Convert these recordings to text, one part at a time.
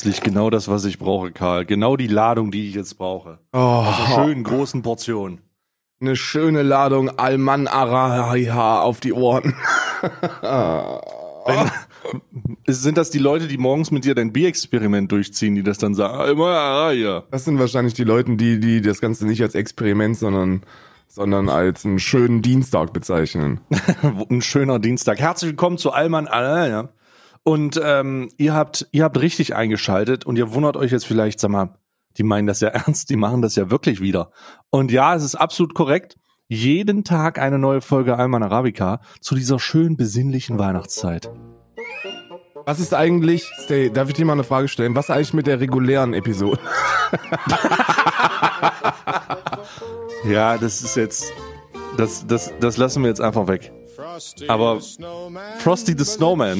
köstlich, genau das, was ich brauche, Karl. Genau die Ladung, die ich jetzt brauche. Oh, Aus einer schönen großen Portion. eine schöne Ladung Alman Araha auf die Ohren. Wenn, sind das die Leute, die morgens mit dir dein Bierexperiment durchziehen, die das dann sagen? Immer, ah, ja. Das sind wahrscheinlich die Leute, die, die das Ganze nicht als Experiment, sondern, sondern als einen schönen Dienstag bezeichnen. Ein schöner Dienstag. Herzlich willkommen zu Allmann. Ah, ja. Und ähm, ihr habt, ihr habt richtig eingeschaltet und ihr wundert euch jetzt vielleicht, sag mal, die meinen das ja ernst, die machen das ja wirklich wieder. Und ja, es ist absolut korrekt. Jeden Tag eine neue Folge Alman Arabica zu dieser schön besinnlichen Weihnachtszeit. Was ist eigentlich, Stay, darf ich dir mal eine Frage stellen? Was ist eigentlich mit der regulären Episode? Ja, das ist jetzt, das, das, das lassen wir jetzt einfach weg. Aber Frosty the Snowman,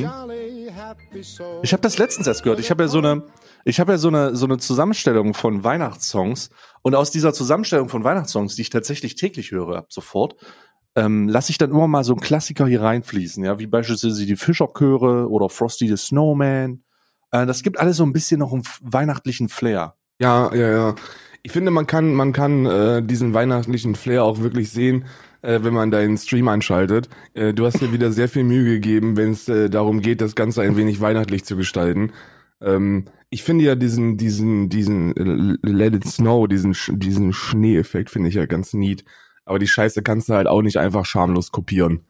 ich habe das letztens erst gehört. Ich habe ja so eine, ich habe ja so eine so eine Zusammenstellung von Weihnachtssongs und aus dieser Zusammenstellung von Weihnachtssongs, die ich tatsächlich täglich höre, ab sofort, ähm, lasse ich dann immer mal so einen Klassiker hier reinfließen, ja, wie beispielsweise die Fischerchöre oder Frosty the Snowman. Äh, das gibt alles so ein bisschen noch einen weihnachtlichen Flair. Ja, ja, ja. Ich finde, man kann, man kann äh, diesen weihnachtlichen Flair auch wirklich sehen, äh, wenn man deinen Stream einschaltet. Äh, du hast dir wieder sehr viel Mühe gegeben, wenn es äh, darum geht, das Ganze ein wenig weihnachtlich zu gestalten. Ähm, ich finde ja diesen, diesen, diesen äh, Let It Snow, diesen, diesen Schneeeffekt finde ich ja ganz neat. Aber die Scheiße kannst du halt auch nicht einfach schamlos kopieren.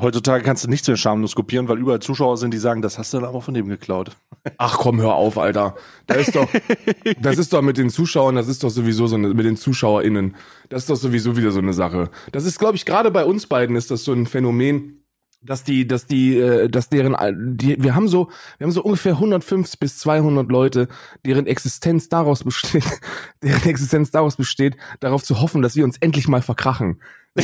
Heutzutage kannst du nichts mehr schamlos kopieren, weil überall Zuschauer sind, die sagen, das hast du dann aber von dem geklaut. Ach komm, hör auf, Alter. Da ist doch, das ist doch mit den Zuschauern, das ist doch sowieso so eine, mit den ZuschauerInnen, das ist doch sowieso wieder so eine Sache. Das ist, glaube ich, gerade bei uns beiden ist das so ein Phänomen, dass die, dass die, äh, dass deren, die, wir haben so, wir haben so ungefähr 150 bis 200 Leute, deren Existenz daraus besteht, deren Existenz daraus besteht, darauf zu hoffen, dass wir uns endlich mal verkrachen.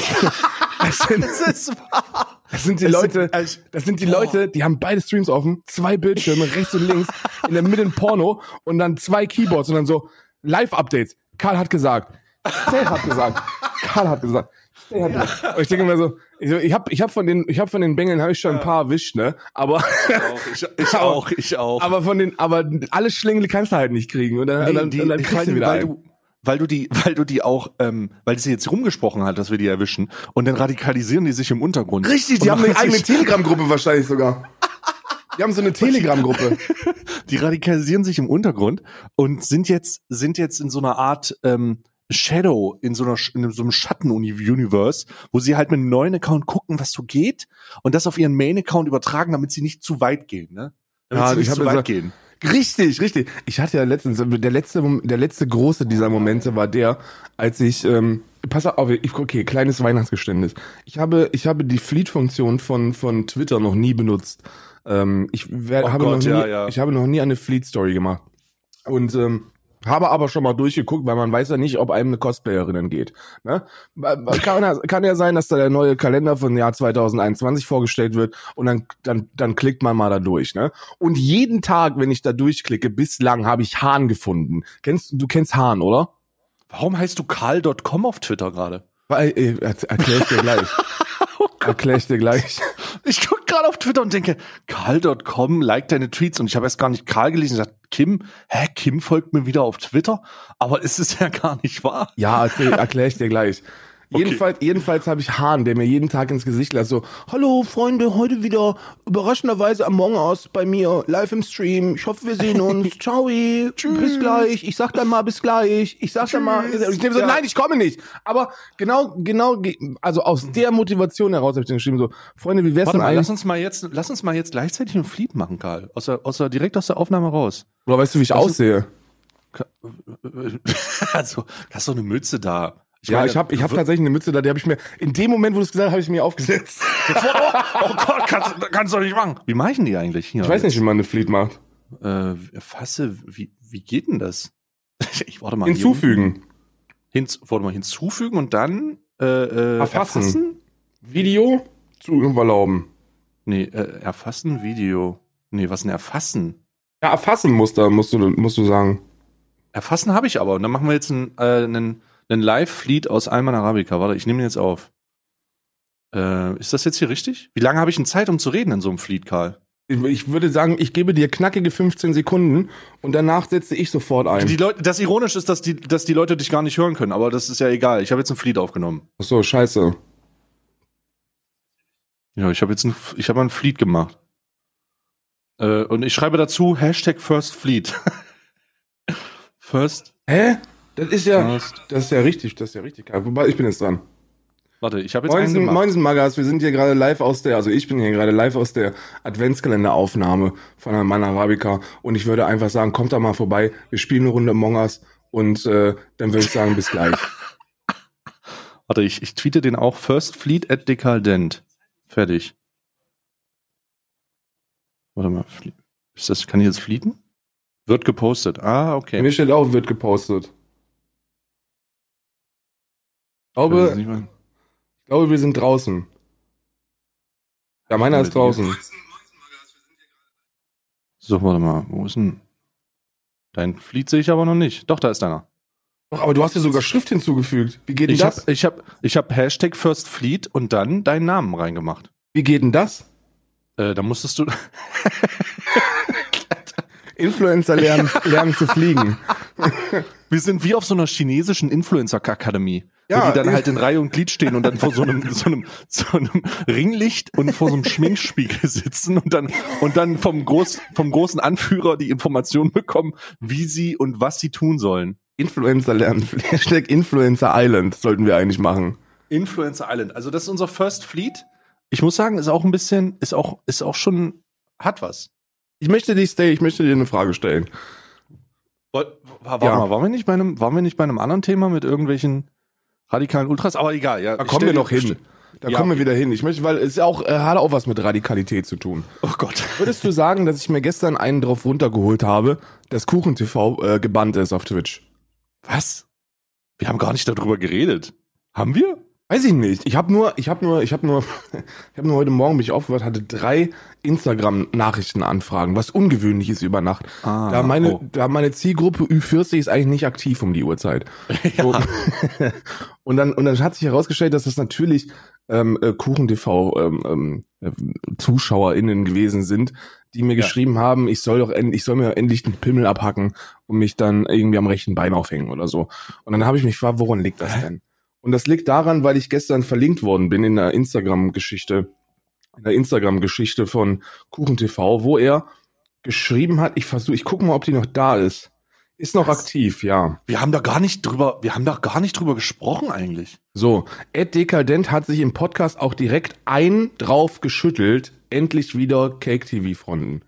Das sind, ist wahr. Das sind die Es Leute, sind- das sind die Leute, die haben beide Streams offen, zwei Bildschirme, rechts und links, in der Mitte ein Porno und dann zwei Keyboards und dann so Live-Updates. Karl hat gesagt, Stay hat gesagt, Karl hat gesagt, Stay hat gesagt. Und ich denke mir so, ich, ich habe ich hab von den, ich habe von den Bengeln habe ich schon ein paar erwischt, ne? Aber, Ich, ich auch, ich auch. aber von den, aber alle Schlingel kannst du halt nicht kriegen und dann, und dann, die, und dann die, kriegst du wieder weil du weil du die, weil du die auch, ähm, weil sie jetzt rumgesprochen hat, dass wir die erwischen und dann radikalisieren die sich im Untergrund. Richtig, die haben eine eigene Telegram-Gruppe wahrscheinlich sogar. Die haben so eine Telegram-Gruppe. Die radikalisieren sich im Untergrund und sind jetzt, sind jetzt in so einer Art ähm, Shadow, in so einer in so einem Schatten-Universe, wo sie halt mit einem neuen Account gucken, was so geht und das auf ihren Main-Account übertragen, damit sie nicht zu weit gehen, ne? Damit Ja, sie ich nicht zu gesagt- weit gehen. Richtig, richtig. Ich hatte ja letztens, der letzte, der letzte große dieser Momente war der, als ich, ähm, pass auf, ich, okay, kleines Weihnachtsgeständnis. Ich habe, ich habe die Fleet-Funktion von, von Twitter noch nie benutzt. Ähm, ich wer, Oh habe Gott, noch nie, ja, ja. ich habe noch nie eine Fleet-Story gemacht. Und, ähm, habe aber schon mal durchgeguckt, weil man weiß ja nicht, ob einem eine Cosplayerin geht. Ne? Kann, ja- kann ja sein, dass da der neue Kalender von Jahr 2021 vorgestellt wird und dann, dann, dann klickt man mal da durch. Ne? Und jeden Tag, wenn ich da durchklicke, bislang habe ich Hahn gefunden. Kennst du kennst Hahn, oder? Warum heißt du karl.com auf Twitter gerade? Weil, äh, er, erklär ich dir gleich. erklär ich dir gleich. Ich guck gerade auf Twitter und denke, karl.com liked deine Tweets und ich habe erst gar nicht Karl gelesen. Ich dachte, Kim, hä, Kim folgt mir wieder auf Twitter? Aber ist es ja gar nicht wahr. Ja, erklär, erklär ich dir gleich. Okay. Jedenfalls, jedenfalls habe ich Hahn, der mir jeden Tag ins Gesicht lässt, so, hallo Freunde, heute wieder überraschenderweise Among Us bei mir, live im Stream. Ich hoffe, wir sehen uns. Ciao, bis gleich. Ich sag dann mal bis gleich. Ich sag dann mal, Tschüss. ich nehme so, Ja. nein, ich komme nicht. Aber genau, genau, ge- also aus der Motivation heraus habe ich dann geschrieben, so, Freunde, wie wär's Warte denn mal, lass eigentlich? uns mal jetzt, lass uns mal jetzt gleichzeitig einen Fleet machen, Karl. Aus der, aus der, direkt aus der Aufnahme raus. Oder weißt du, wie ich aussehe? Also, hast doch eine Mütze da. Ja, meine, ich habe ich hab tatsächlich eine Mütze da, die habe ich mir, in dem Moment, wo du es gesagt hast, habe ich mir aufgesetzt. Oh Gott, kannst, kannst du doch nicht machen. Wie machen die eigentlich hier? Ich weiß nicht, wie man eine Fleet macht. Äh, fasse, wie, wie geht denn das? Ich warte mal. Hinzufügen. Hinz, warte mal, hinzufügen und dann äh, äh, Erfassen. Video zu erlauben. Nee, äh, erfassen, Video. Nee, was denn erfassen? Ja, erfassen musst du, musst du, musst du sagen. Erfassen habe ich aber. Und dann machen wir jetzt einen, äh, einen, einen Live-Fleet aus Alman Arabica. Warte, ich nehme den jetzt auf. Äh, ist das jetzt hier richtig? Wie lange habe ich denn Zeit, um zu reden in so einem Fleet, Karl? Ich würde sagen, ich gebe dir knackige 15 Sekunden und danach setze ich sofort ein. Die Leute, das ironisch ist, dass die, dass die Leute dich gar nicht hören können, aber das ist ja egal. Ich habe jetzt ein Fleet aufgenommen. Ach so, scheiße. Ja, ich habe jetzt ein, ich habe ein Fleet gemacht. Äh, und ich schreibe dazu Hashtag First Fleet. First. Hä? Das ist ja, das ist ja richtig, das ist ja richtig. Wobei, ich bin jetzt dran. Warte, ich habe jetzt Moinsen, einen Moinsen Magas, wir sind hier gerade live aus der, also ich bin hier gerade live aus der Adventskalenderaufnahme von der Mann Arabica und ich würde einfach sagen, kommt da mal vorbei, wir spielen eine Runde Among Us und äh, dann würde ich sagen, bis gleich. Warte, ich, ich tweete den auch First Fleet at Decadent. Fertig. Warte mal, ist das, kann ich jetzt fliegen? Wird gepostet. Ah, okay. Mir steht auch, wird gepostet. Ich glaube, ich glaube, wir sind draußen. Ja, meiner ist draußen. So, warte mal, wo ist denn? Dein Fleet sehe ich aber noch nicht. Doch, da ist deiner. Doch, aber du hast ja sogar Schrift hinzugefügt. Wie geht denn ich das? Hab, ich habe ich hab Hashtag First Fleet und dann deinen Namen reingemacht. Wie geht denn das? Äh, da musstest du. Influencer lernen, lernen zu fliegen. Wir sind wie auf so einer chinesischen Influencer-Akademie. Ja, wo die dann halt in Reihe und Glied stehen und dann vor so einem, so einem, so einem Ringlicht und vor so einem Schminkspiegel sitzen und dann, und dann vom, Groß, vom großen Anführer die Informationen bekommen, wie sie und was sie tun sollen. Influencer lernen. Hashtag Influencer Island sollten wir eigentlich machen. Influencer Island. Also das ist unser First Fleet. Ich muss sagen, ist auch ein bisschen, ist auch, ist auch schon, hat was. Ich möchte dich, Stay, ich möchte dir eine Frage stellen. Warte ja. mal, waren wir nicht bei einem, waren wir nicht bei einem anderen Thema mit irgendwelchen radikalen Ultras? Aber egal, ja. Da kommen wir noch hin. Da ja, kommen wir wieder hin. Ich möchte, weil es auch, äh, hat auch was mit Radikalität zu tun. Oh Gott. Würdest du sagen, dass ich mir gestern einen drauf runtergeholt habe, dass KuchenTV äh, gebannt ist auf Twitch? Was? Wir haben gar nicht darüber geredet. Haben wir? Weiß ich nicht. Ich habe nur, ich habe nur, ich habe nur, ich habe nur heute Morgen mich aufgewacht, hatte drei Instagram-Nachrichtenanfragen, was ungewöhnlich ist über Nacht. Ah, da meine, oh. da meine Zielgruppe Ü40 ist eigentlich nicht aktiv um die Uhrzeit. ja. So. und dann, und dann hat sich herausgestellt, dass das natürlich ähm, äh, KuchenTV ähm, ähm, äh, ZuschauerInnen gewesen sind, die mir ja. geschrieben haben, ich soll doch endlich, ich soll mir endlich den Pimmel abhacken und mich dann irgendwie am rechten Bein aufhängen oder so. Und dann habe ich mich gefragt, woran liegt das denn? Und das liegt daran, weil ich gestern verlinkt worden bin in der Instagram-Geschichte, in der Instagram-Geschichte von KuchenTV, wo er geschrieben hat, ich versuche, ich gucke mal, ob die noch da ist. Ist noch Was? aktiv, ja. Wir haben da gar nicht drüber, wir haben da gar nicht drüber gesprochen eigentlich. So, Ed Dekadent hat sich im Podcast auch direkt ein drauf geschüttelt, endlich wieder Cake TV Fronten.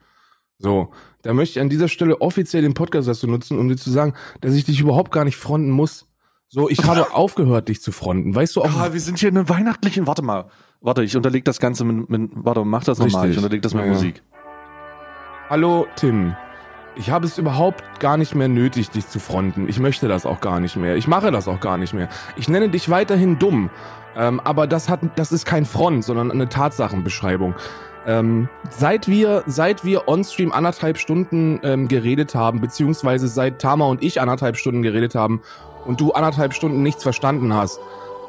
So, da möchte ich an dieser Stelle offiziell den Podcast dazu nutzen, um dir zu sagen, dass ich dich überhaupt gar nicht fronten muss. So, ich habe aufgehört, dich zu fronten. Weißt du auch? Ah, wir sind hier in einem weihnachtlichen. Warte mal. Warte, ich unterleg das Ganze mit. mit warte, mach das nochmal. Ich unterleg das mit ja, Musik. Hallo, Tim. Ich habe es überhaupt gar nicht mehr nötig, dich zu fronten. Ich möchte das auch gar nicht mehr. Ich mache das auch gar nicht mehr. Ich nenne dich weiterhin dumm. Ähm, aber das hat, das ist kein Front, sondern eine Tatsachenbeschreibung. Ähm, seit wir, seit wir on-stream anderthalb Stunden ähm, geredet haben, beziehungsweise seit Tama und ich anderthalb Stunden geredet haben und du anderthalb Stunden nichts verstanden hast,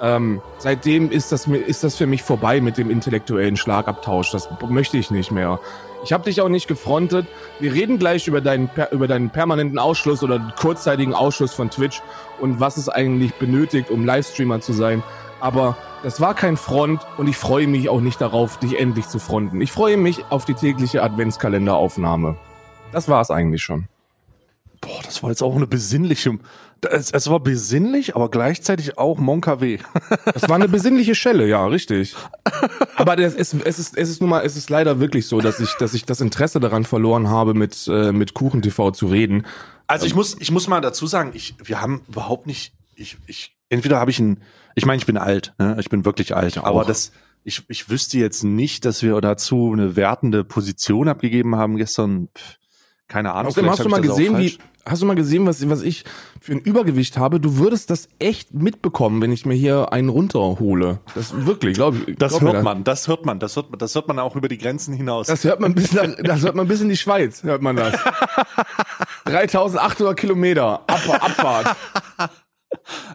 ähm, seitdem ist das, ist das für mich vorbei mit dem intellektuellen Schlagabtausch. Das möchte ich nicht mehr. Ich habe dich auch nicht gefrontet. Wir reden gleich über deinen, über deinen permanenten Ausschluss oder kurzzeitigen Ausschluss von Twitch und was es eigentlich benötigt, um Livestreamer zu sein. Aber das war kein Front und ich freue mich auch nicht darauf, dich endlich zu fronten. Ich freue mich auf die tägliche Adventskalenderaufnahme. Das war es eigentlich schon. Boah, das war jetzt auch eine besinnliche. Es, es war besinnlich, aber gleichzeitig auch Mon KW. Das war eine besinnliche Schelle, ja, richtig. Aber das, es, es, ist, es ist nun mal, es ist leider wirklich so, dass ich, dass ich das Interesse daran verloren habe, mit, äh, mit Kuchen TV zu reden. Also ich muss, ich muss mal dazu sagen, ich, wir haben überhaupt nicht, ich, ich, entweder habe ich ein, ich meine, ich bin alt, ne? ich bin wirklich alt, aber das, ich, ich wüsste jetzt nicht, dass wir dazu eine wertende Position abgegeben haben gestern. Pff, keine Ahnung. Außerdem hast du mal gesehen, wie, hast du mal gesehen, was, was ich für ein Übergewicht habe? Du würdest das echt mitbekommen, wenn ich mir hier einen runterhole. Das wirklich, glaube ich. Das glaub hört man, das hört man, das hört man, das hört man auch über die Grenzen hinaus. Das hört man bis nach, das hört man bis in die Schweiz, hört man das. 3800 Kilometer Ab Abfahrt.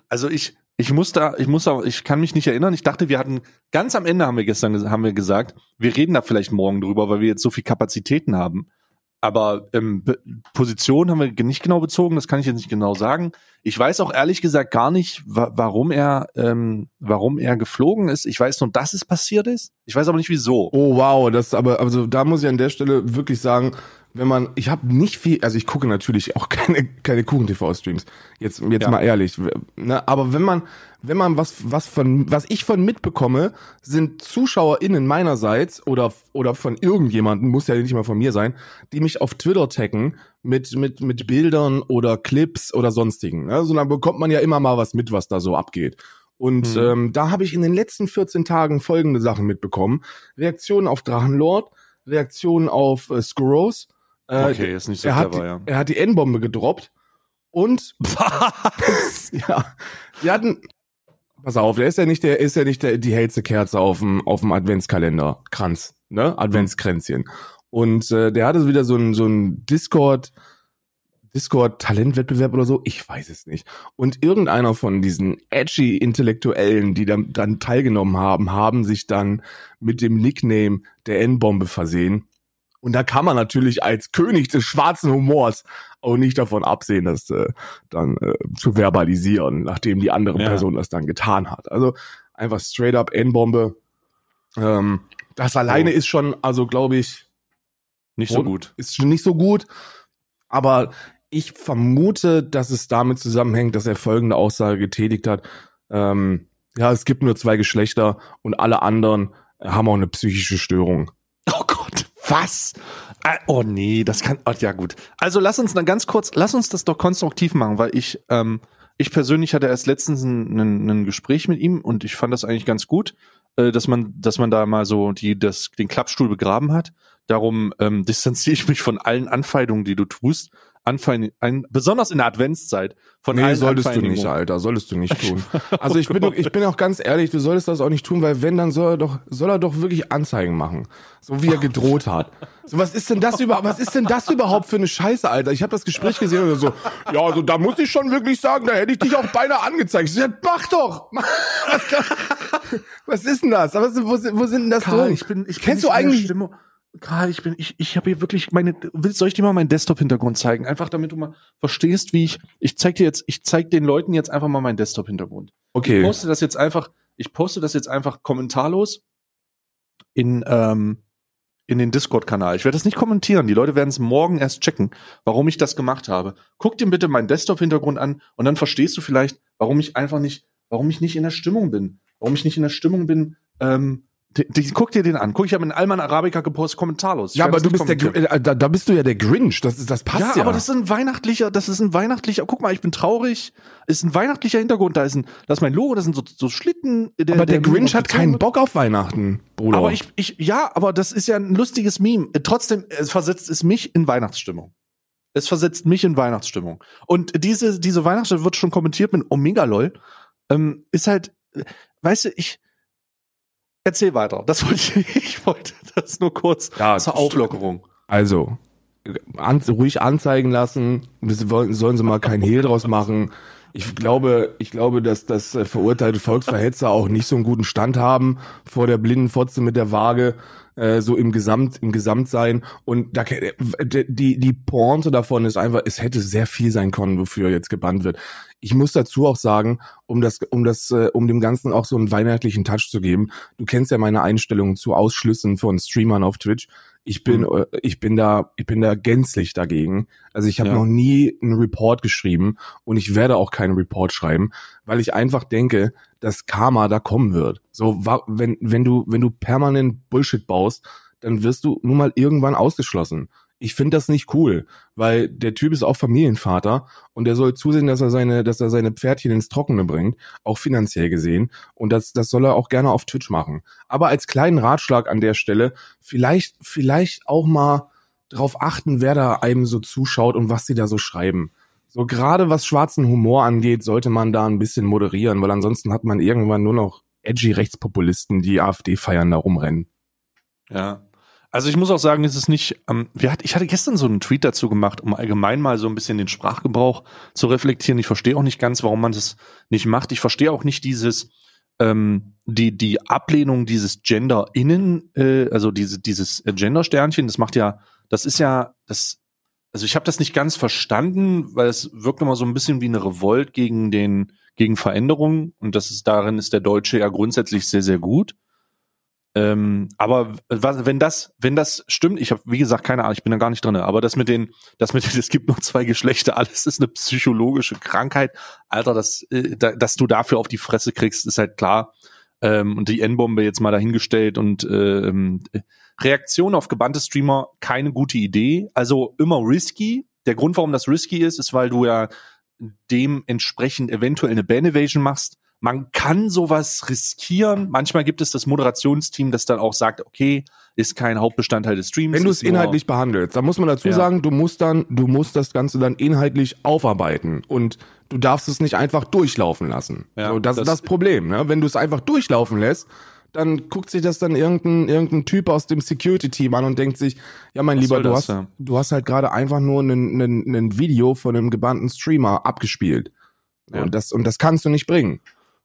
Also ich, Ich muss da, ich muss auch, ich kann mich nicht erinnern. Ich dachte, wir hatten ganz am Ende haben wir gestern haben wir gesagt, wir reden da vielleicht morgen drüber, weil wir jetzt so viel Kapazitäten haben. Aber ähm, Position haben wir nicht genau bezogen, das kann ich jetzt nicht genau sagen. Ich weiß auch ehrlich gesagt gar nicht, wa warum er, ähm, warum er geflogen ist. Ich weiß nur, dass es passiert ist. Ich weiß aber nicht wieso. Oh wow, das aber also da muss ich an der Stelle wirklich sagen, wenn man, ich habe nicht viel, also ich gucke natürlich auch keine keine Kuchen-TV-Streams. Jetzt jetzt ja. mal ehrlich, ne? aber wenn man wenn man was was von was ich von mitbekomme, sind ZuschauerInnen meinerseits oder oder von irgendjemanden, muss ja nicht mal von mir sein, die mich auf Twitter taggen mit mit mit Bildern oder Clips oder sonstigen. Ne? So dann bekommt man ja immer mal was mit, was da so abgeht. Und mhm. ähm, da habe ich in den letzten 14 Tagen folgende Sachen mitbekommen: Reaktionen auf Drachenlord, Reaktionen auf äh, Skurros okay, ist nicht so er clever, hat, ja. Er hat die N-Bombe gedroppt und Was? ja, die hatten Pass auf, der ist ja nicht der ist ja nicht der die hellste Kerze auf dem auf dem Adventskalender Kranz, ne? Adventskränzchen. Und äh, der hatte wieder so ein so ein Discord Discord Talentwettbewerb oder so, ich weiß es nicht. Und irgendeiner von diesen edgy Intellektuellen, die dann, dann teilgenommen haben, haben sich dann mit dem Nickname der N-Bombe versehen und da kann man natürlich als König des schwarzen Humors auch nicht davon absehen, das äh, dann äh, zu verbalisieren, nachdem die andere ja. Person das dann getan hat. Also einfach straight up N-Bombe. Ähm, das alleine oh. ist schon, also glaube ich, nicht so gut. Ist schon nicht so gut. Aber ich vermute, dass es damit zusammenhängt, dass er folgende Aussage getätigt hat. Ähm, ja, es gibt nur zwei Geschlechter und alle anderen haben auch eine psychische Störung. Oh Gott. Was? Ah, oh nee, das kann. Oh, ja gut. Also lass uns dann ganz kurz, lass uns das doch konstruktiv machen, weil ich, ähm, ich persönlich hatte erst letztens ein, ein, ein Gespräch mit ihm und ich fand das eigentlich ganz gut, äh, dass man, dass man da mal so die, das, den Klappstuhl begraben hat. Darum ähm, distanziere ich mich von allen Anfeindungen, die du tust Anfein, ein, besonders in der Adventszeit. Von nee, solltest du nicht, Alter, solltest du nicht tun. Also ich bin, ich bin auch ganz ehrlich, du solltest das auch nicht tun, weil wenn, dann soll er doch, soll er doch wirklich Anzeigen machen. So wie er gedroht hat. So, was ist denn das überhaupt, was ist denn das überhaupt für eine Scheiße, Alter? Ich habe das Gespräch gesehen und so, ja, also da muss ich schon wirklich sagen, da hätte ich dich auch beinahe angezeigt. Ich so, ja, mach doch! Was, was ist denn das? Was, wo, wo sind denn das Karl, ich bin, ich Kennst du eigentlich, Stimmung. Karl, ich bin, ich, ich habe hier wirklich meine, willst, soll ich dir mal meinen Desktop-Hintergrund zeigen? Einfach damit du mal verstehst, wie ich, ich zeig dir jetzt, ich zeig den Leuten jetzt einfach mal meinen Desktop-Hintergrund. Okay. Ich poste das jetzt einfach, ich poste das jetzt einfach kommentarlos in, ähm, in den Discord-Kanal. Ich werde das nicht kommentieren. Die Leute werden es morgen erst checken, warum ich das gemacht habe. Guck dir bitte meinen Desktop-Hintergrund an und dann verstehst du vielleicht, warum ich einfach nicht, warum ich nicht in der Stimmung bin. Warum ich nicht in der Stimmung bin, ähm, die, die, guck dir den an. Guck, ich habe in Alman Arabica gepostet, kommentarlos. Ich ja, aber du bist der, äh, da, da bist du ja der Grinch. Das ist, das passt ja. Ja, aber das ist ein weihnachtlicher, das ist ein weihnachtlicher. Guck mal, ich bin traurig. Ist ein weihnachtlicher Hintergrund. Da ist ein, das ist mein Logo. Das sind so, so Schlitten. Der, aber der, der Grinch hat keinen Bock auf Weihnachten, Bruder. Aber ich, ich, ja, aber das ist ja ein lustiges Meme. Trotzdem, es versetzt es mich in Weihnachtsstimmung. Es versetzt mich in Weihnachtsstimmung. Und diese, diese Weihnachtsstimmung wird schon kommentiert mit Omega lol. Ähm, ist halt, weißt du, ich Erzähl weiter. Das wollte ich, ich wollte das nur kurz ja, zur Auflockerung. Also, an, ruhig anzeigen lassen. Sollen sie mal kein Hehl draus machen. Ich glaube, ich glaube, dass das äh, verurteilte Volksverhetzer auch nicht so einen guten Stand haben vor der blinden Fotze mit der Waage, äh, so im Gesamt, im Gesamtsein. Und da, die, die Pointe davon ist einfach, es hätte sehr viel sein können, wofür jetzt gebannt wird. Ich muss dazu auch sagen, um das, um das, äh, um dem Ganzen auch so einen weihnachtlichen Touch zu geben. Du kennst ja meine Einstellungen zu Ausschlüssen von Streamern auf Twitch. Ich bin, mhm. Äh, ich bin da, ich bin da gänzlich dagegen. Also ich habe ja. noch nie einen Report geschrieben und ich werde auch keinen Report schreiben, weil ich einfach denke, dass Karma da kommen wird. So, wenn, wenn du, wenn du permanent Bullshit baust, dann wirst du nun mal irgendwann ausgeschlossen ich finde das nicht cool, weil der Typ ist auch Familienvater und der soll zusehen, dass er seine, dass er seine Pferdchen ins Trockene bringt, auch finanziell gesehen. Und das, das soll er auch gerne auf Twitch machen. Aber als kleinen Ratschlag an der Stelle, vielleicht, vielleicht auch mal drauf achten, wer da einem so zuschaut und was sie da so schreiben. So gerade was schwarzen Humor angeht, sollte man da ein bisschen moderieren, weil ansonsten hat man irgendwann nur noch edgy Rechtspopulisten, die AfD feiern, da rumrennen. Ja, Also ich muss auch sagen, es ist nicht, ähm, wir hat, ich hatte gestern so einen Tweet dazu gemacht, um allgemein mal so ein bisschen den Sprachgebrauch zu reflektieren. Ich verstehe auch nicht ganz, warum man das nicht macht. Ich verstehe auch nicht dieses, ähm, die, die Ablehnung dieses Gender innen, äh, also diese, dieses Gender-Sternchen, das macht ja, das ist ja, das, also ich habe das nicht ganz verstanden, weil es wirkt immer so ein bisschen wie eine Revolt gegen den, gegen Veränderungen und das ist darin ist der Deutsche ja grundsätzlich sehr, sehr gut. Ähm, aber was, wenn das, wenn das stimmt, ich habe wie gesagt keine Ahnung, ich bin da gar nicht drin. Aber das mit den, das mit den, es gibt nur zwei Geschlechter, alles ist eine psychologische Krankheit, Alter, dass, äh, da, dass du dafür auf die Fresse kriegst, ist halt klar. Ähm, und die N-Bombe jetzt mal dahingestellt und ähm, Reaktion auf gebannte Streamer keine gute Idee. Also immer risky. Der Grund, warum das risky ist, ist, weil du ja dementsprechend eventuell eine Ban Evasion machst man kann sowas riskieren. Manchmal gibt es das Moderationsteam, das dann auch sagt, okay, ist kein Hauptbestandteil des Streams. Wenn du es inhaltlich behandelst, da muss man dazu ja. sagen, du musst dann, du musst das Ganze dann inhaltlich aufarbeiten und du darfst es nicht einfach durchlaufen lassen. Ja, so, das, das ist das Problem. Ne? Wenn du es einfach durchlaufen lässt, dann guckt sich das dann irgendein, irgendein Typ aus dem Security-Team an und denkt sich, ja mein Was Lieber, du das, hast, ja? du hast halt gerade einfach nur ein, Video von einem gebannten Streamer abgespielt. Und, das, und das kannst du nicht bringen.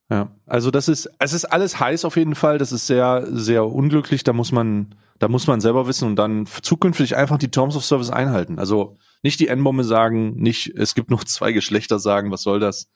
Ja, also das ist, es ist alles heiß auf jeden Fall. Das ist sehr, sehr unglücklich. Da muss man, da muss man selber wissen und dann zukünftig einfach die Terms of Service einhalten. Also nicht die N-Bombe sagen, nicht, es gibt noch zwei Geschlechter sagen, was soll das?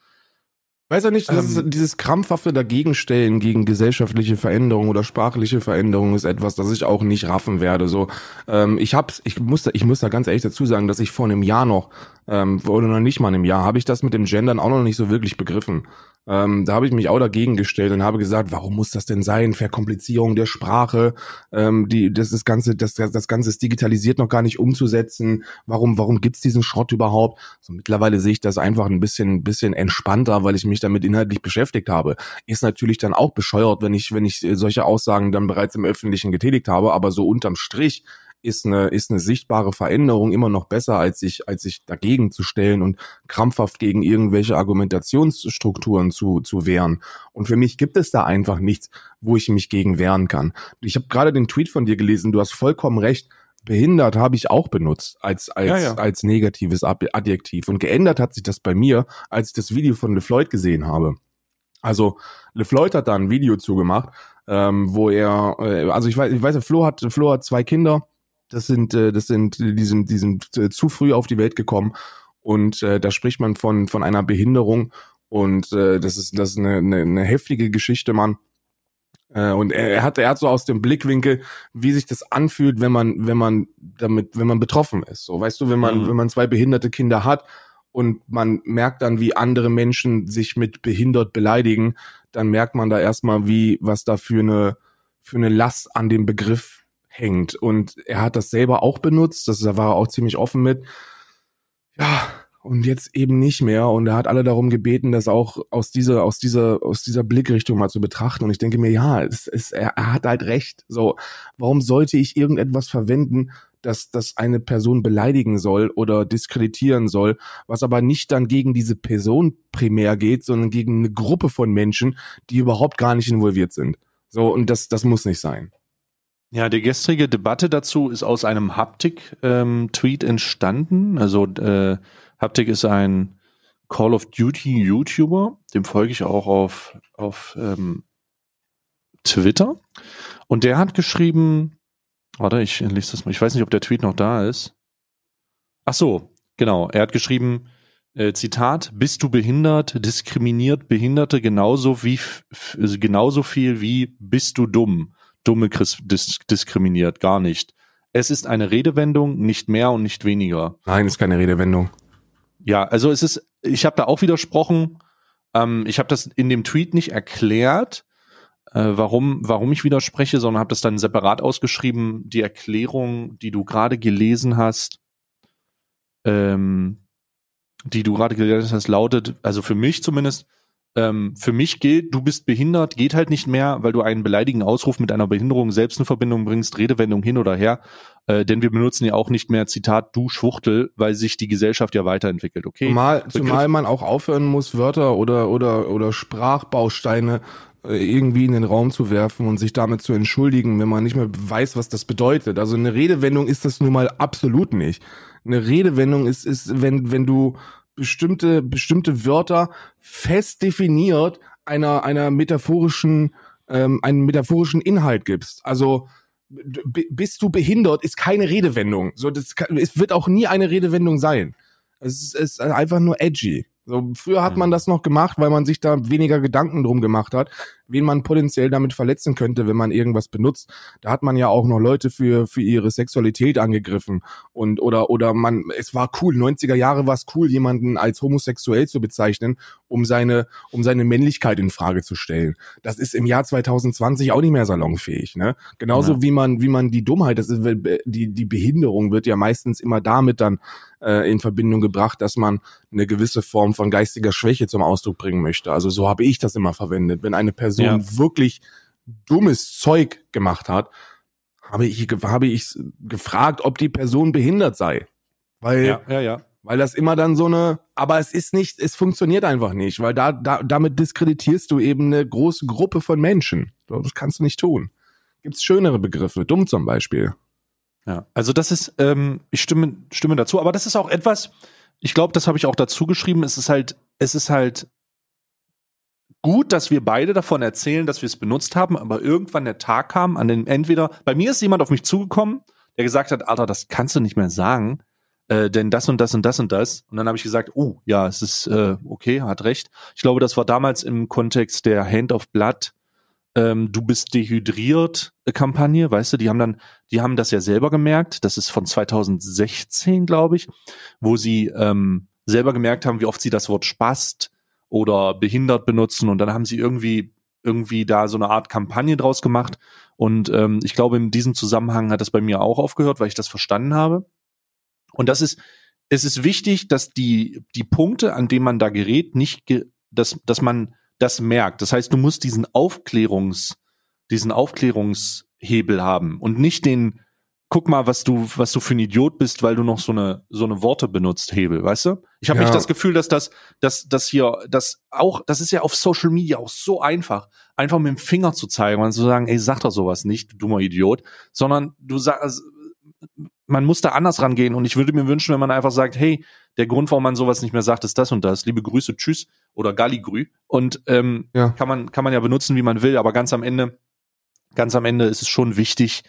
Weiß ja nicht, ähm, dieses krampfhafte Dagegenstellen gegen gesellschaftliche Veränderungen oder sprachliche Veränderungen ist etwas, das ich auch nicht raffen werde. So, ähm, ich hab's, ich muss, da, ich muss da ganz ehrlich dazu sagen, dass ich vor einem Jahr noch ähm, oder noch nicht mal einem Jahr habe ich das mit dem Gendern auch noch nicht so wirklich begriffen. Ähm, da habe ich mich auch dagegen gestellt und habe gesagt, warum muss das denn sein? Verkomplizierung der Sprache, ähm, die, das, das Ganze, das, das Ganze ist digitalisiert noch gar nicht umzusetzen. Warum, warum gibt's diesen Schrott überhaupt? So, mittlerweile sehe ich das einfach ein bisschen, bisschen entspannter, weil ich mich damit inhaltlich beschäftigt habe. Ist natürlich dann auch bescheuert, wenn ich, wenn ich solche Aussagen dann bereits im Öffentlichen getätigt habe, aber so unterm Strich ist eine, ist eine sichtbare Veränderung immer noch besser, als sich, als sich dagegen zu stellen und krampfhaft gegen irgendwelche Argumentationsstrukturen zu, zu wehren. Und für mich gibt es da einfach nichts, wo ich mich gegen wehren kann. Ich habe gerade den Tweet von dir gelesen, du hast vollkommen recht. Behindert habe ich auch benutzt als, als, ja, ja. als negatives Adjektiv. Und geändert hat sich das bei mir, als ich das Video von LeFloid gesehen habe. Also LeFloid hat da ein Video zugemacht, ähm, wo er, äh, also ich weiß, ich weiß, Flo hat, Flo hat zwei Kinder das sind, äh, das sind, die sind, die sind äh, zu früh auf die Welt gekommen. Und äh, da spricht man von, von einer Behinderung. Und äh, das ist, das ist eine, eine, eine heftige Geschichte, Mann. Äh, und er, er hat, er hat so aus dem Blickwinkel, wie sich das anfühlt, wenn man, wenn man damit, wenn man betroffen ist. So, weißt du, wenn man, mhm. wenn man zwei behinderte Kinder hat und man merkt dann, wie andere Menschen sich mit behindert beleidigen, dann merkt man da erstmal, wie, was da für eine, für eine Last an dem Begriff hängt. Und er hat das selber auch benutzt, das, da war er auch ziemlich offen mit. Ja, und jetzt eben nicht mehr. Und er hat alle darum gebeten, das auch aus dieser, aus dieser, aus dieser Blickrichtung mal zu betrachten. Und ich denke mir, ja, es, es, er, er hat halt recht. So, warum sollte ich irgendetwas verwenden, dass das eine Person beleidigen soll oder diskreditieren soll, was aber nicht dann gegen diese Person primär geht, sondern gegen eine Gruppe von Menschen, die überhaupt gar nicht involviert sind. So, und das, das muss nicht sein. Ja, die gestrige Debatte dazu ist aus einem Haptik-Tweet ähm, entstanden. Also äh, Haptik ist ein Call of Duty YouTuber, dem folge ich auch auf, auf ähm, Twitter. Und der hat geschrieben, warte, ich lese das mal, ich weiß nicht, ob der Tweet noch da ist. Ach so, genau, er hat geschrieben, äh, Zitat, bist du behindert, diskriminiert Behinderte genauso wie genauso viel wie bist du dumm. Dumme dis diskriminiert, gar nicht. Es ist eine Redewendung, nicht mehr und nicht weniger. Nein, ist keine Redewendung. Ja, also es ist, ich habe da auch widersprochen. Ähm, ich habe das in dem Tweet nicht erklärt, äh, warum, warum ich widerspreche, sondern habe das dann separat ausgeschrieben. Die Erklärung, die du gerade gelesen hast, ähm, die du gerade gelesen hast, lautet, also für mich zumindest, ähm, für mich gilt, du bist behindert, geht halt nicht mehr, weil du einen beleidigenden Ausruf mit einer Behinderung selbst in Verbindung bringst, Redewendung hin oder her. Äh, denn wir benutzen ja auch nicht mehr Zitat du Schwuchtel, weil sich die Gesellschaft ja weiterentwickelt, okay? Zumal, zumal man auch aufhören muss, Wörter oder, oder, oder Sprachbausteine äh, irgendwie in den Raum zu werfen und sich damit zu entschuldigen, wenn man nicht mehr weiß, was das bedeutet. Also eine Redewendung ist das nun mal absolut nicht. Eine Redewendung ist, ist, wenn, wenn du bestimmte, bestimmte Wörter fest definiert einer, einer metaphorischen, ähm, einen metaphorischen Inhalt gibst. Also, bist du behindert, ist keine Redewendung. So, das kann, es wird auch nie eine Redewendung sein. Es ist einfach nur edgy. So, früher hat man mhm. das noch gemacht, weil man sich da weniger Gedanken drum gemacht hat, wen man potenziell damit verletzen könnte, wenn man irgendwas benutzt. Da hat man ja auch noch Leute für, für ihre Sexualität angegriffen und, oder, oder man, es war cool, 90er Jahre war es cool, jemanden als homosexuell zu bezeichnen, um seine, um seine Männlichkeit in Frage zu stellen. Das ist im Jahr 2020 auch nicht mehr salonfähig, ne? Genauso ja. wie man, wie man die Dummheit, das ist, die, die Behinderung wird ja meistens immer damit dann äh, in Verbindung gebracht, dass man eine gewisse Form von geistiger Schwäche zum Ausdruck bringen möchte. Also so habe ich das immer verwendet. Wenn eine Person ja. wirklich dummes Zeug gemacht hat, habe ich, habe ich gefragt, ob die Person behindert sei. Weil, ja, ja, ja. weil das immer dann so eine, aber es ist nicht, es funktioniert einfach nicht, weil da, da damit diskreditierst du eben eine große Gruppe von Menschen. Das kannst du nicht tun. Gibt's schönere Begriffe, dumm zum Beispiel. Ja, also das ist, ähm, ich stimme, stimme dazu, aber das ist auch etwas, ich glaube, das habe ich auch dazu geschrieben, es ist halt, es ist halt gut, dass wir beide davon erzählen, dass wir es benutzt haben, aber irgendwann der Tag kam, an dem entweder, bei mir ist jemand auf mich zugekommen, der gesagt hat, Alter, das kannst du nicht mehr sagen, äh, denn das und das und das und das. Und dann habe ich gesagt, oh, ja, es ist äh, okay, hat recht. Ich glaube, das war damals im Kontext der Hand of Blood ähm, du bist dehydriert Kampagne, weißt du, die haben dann, die haben das ja selber gemerkt, das ist von 2016, glaube ich, wo sie ähm, selber gemerkt haben, wie oft sie das Wort spast oder behindert benutzen und dann haben sie irgendwie irgendwie da so eine Art Kampagne draus gemacht und ähm, ich glaube in diesem Zusammenhang hat das bei mir auch aufgehört, weil ich das verstanden habe und das ist es ist wichtig, dass die die Punkte, an denen man da gerät, nicht ge dass dass man das merkt. Das heißt, du musst diesen Aufklärungs, diesen Aufklärungshebel haben und nicht den, guck mal, was du, was du für ein Idiot bist, weil du noch so eine, so eine Worte benutzt, Hebel, weißt du? Ich habe ja. nicht das Gefühl, dass das, dass, dass hier, das auch, das ist ja auf Social Media auch so einfach, einfach mit dem Finger zu zeigen und zu sagen, ey, sag doch sowas nicht, du dummer Idiot, sondern du sagst, man muss da anders rangehen und ich würde mir wünschen, wenn man einfach sagt, hey, der Grund, warum man sowas nicht mehr sagt, ist das und das. Liebe Grüße, tschüss oder Galligrü. Und ähm, ja. kann man kann man ja benutzen, wie man will, aber ganz am Ende, ganz am Ende ist es schon wichtig,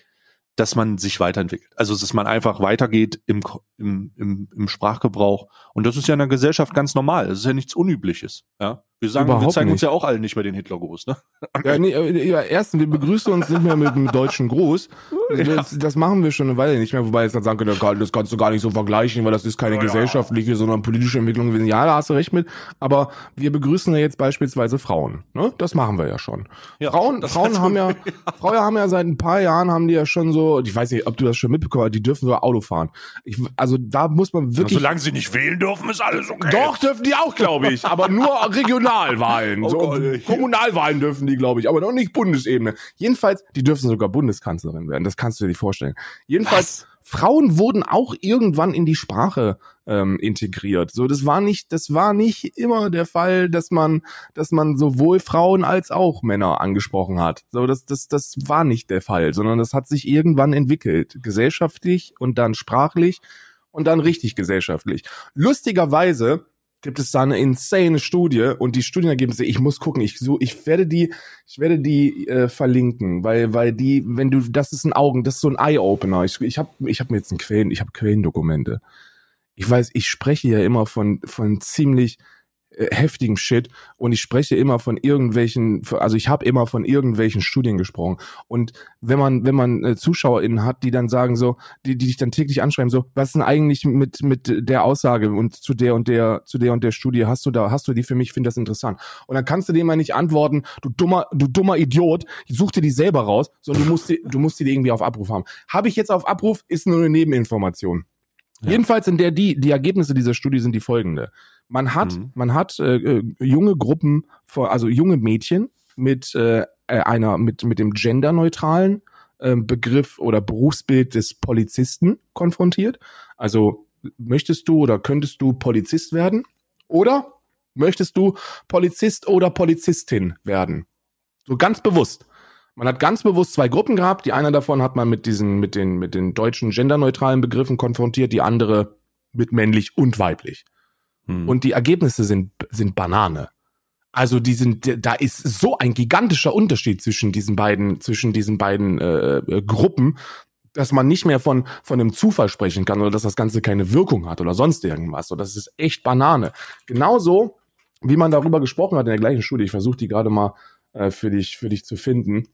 dass man sich weiterentwickelt. Also dass man einfach weitergeht im, im, im, im Sprachgebrauch. Und das ist ja in der Gesellschaft ganz normal. Das ist ja nichts Unübliches. Ja? Wir sagen, Überhaupt wir zeigen nicht. uns ja auch alle nicht mehr den Hitlergruß, ne? Ja, nee, erstens, wir begrüßen uns nicht mehr mit dem deutschen Gruß. Das, ja. das machen wir schon eine Weile nicht mehr, wobei jetzt dann sagen können, das kannst du gar nicht so vergleichen, weil das ist keine ja, gesellschaftliche, sondern politische Entwicklung. Ja, da hast du recht mit. Aber wir begrüßen ja jetzt beispielsweise Frauen. Ne? Das machen wir ja schon. Ja, Frauen, Frauen haben ja, Frauen haben ja seit ein paar Jahren haben die ja schon so, ich weiß nicht, ob du das schon mitbekommen hast, die dürfen so Auto fahren. Ich, also da muss man wirklich. solange sie nicht wählen dürfen, ist alles okay. Doch, dürfen die auch, glaube ich. aber nur regional. Kommunalwahlen. Oh so, Gott, Kommunalwahlen dürfen die, glaube ich, aber noch nicht Bundesebene. Jedenfalls, die dürfen sogar Bundeskanzlerin werden. Das kannst du dir nicht vorstellen. Jedenfalls. Was? Frauen wurden auch irgendwann in die Sprache ähm, integriert. So, das war nicht, das war nicht immer der Fall, dass man, dass man sowohl Frauen als auch Männer angesprochen hat. So, das, das, das war nicht der Fall, sondern das hat sich irgendwann entwickelt, gesellschaftlich und dann sprachlich und dann richtig gesellschaftlich. Lustigerweise gibt es da eine insane Studie und die Studienergebnisse, ich muss gucken, ich so, ich werde die, ich werde die äh, verlinken, weil, weil die, wenn du, das ist ein Augen, das ist so ein Eye-Opener. Ich, ich habe, ich habe mir jetzt ein Quellen, ich habe Quellendokumente. Ich weiß, ich spreche ja immer von, von ziemlich äh, heftigen Shit und ich spreche immer von irgendwelchen, also ich habe immer von irgendwelchen Studien gesprochen und wenn man wenn man äh, ZuschauerInnen hat, die dann sagen so, die die dich dann täglich anschreiben so, was ist denn eigentlich mit mit der Aussage und zu der und der zu der und der Studie hast du da hast du die für mich, finde das interessant und dann kannst du dem mal nicht antworten, du dummer du dummer Idiot, such dir die selber raus, sondern du musst die, du musst die irgendwie auf Abruf haben. Habe ich jetzt auf Abruf, ist nur eine Nebeninformation. Ja. Jedenfalls in der die die Ergebnisse dieser Studie sind die folgende. Man hat, mhm. man hat äh, äh, junge Gruppen, also junge Mädchen mit äh, äh, einer, mit, mit dem genderneutralen äh, Begriff oder Berufsbild des Polizisten konfrontiert. Also möchtest du oder könntest du Polizist werden? Oder möchtest du Polizist oder Polizistin werden? So ganz bewusst. Man hat ganz bewusst zwei Gruppen gehabt. Die eine davon hat man mit diesen, mit den, mit den deutschen genderneutralen Begriffen konfrontiert, die andere mit männlich und weiblich. Hm. Und die Ergebnisse sind, sind Banane. Also die sind, da ist so ein gigantischer Unterschied zwischen diesen beiden, zwischen diesen beiden äh, äh, Gruppen, dass man nicht mehr von von einem Zufall sprechen kann oder dass das Ganze keine Wirkung hat oder sonst irgendwas. Und das ist echt Banane. Genauso wie man darüber gesprochen hat in der gleichen Studie. Ich versuche die gerade mal äh, für dich für dich zu finden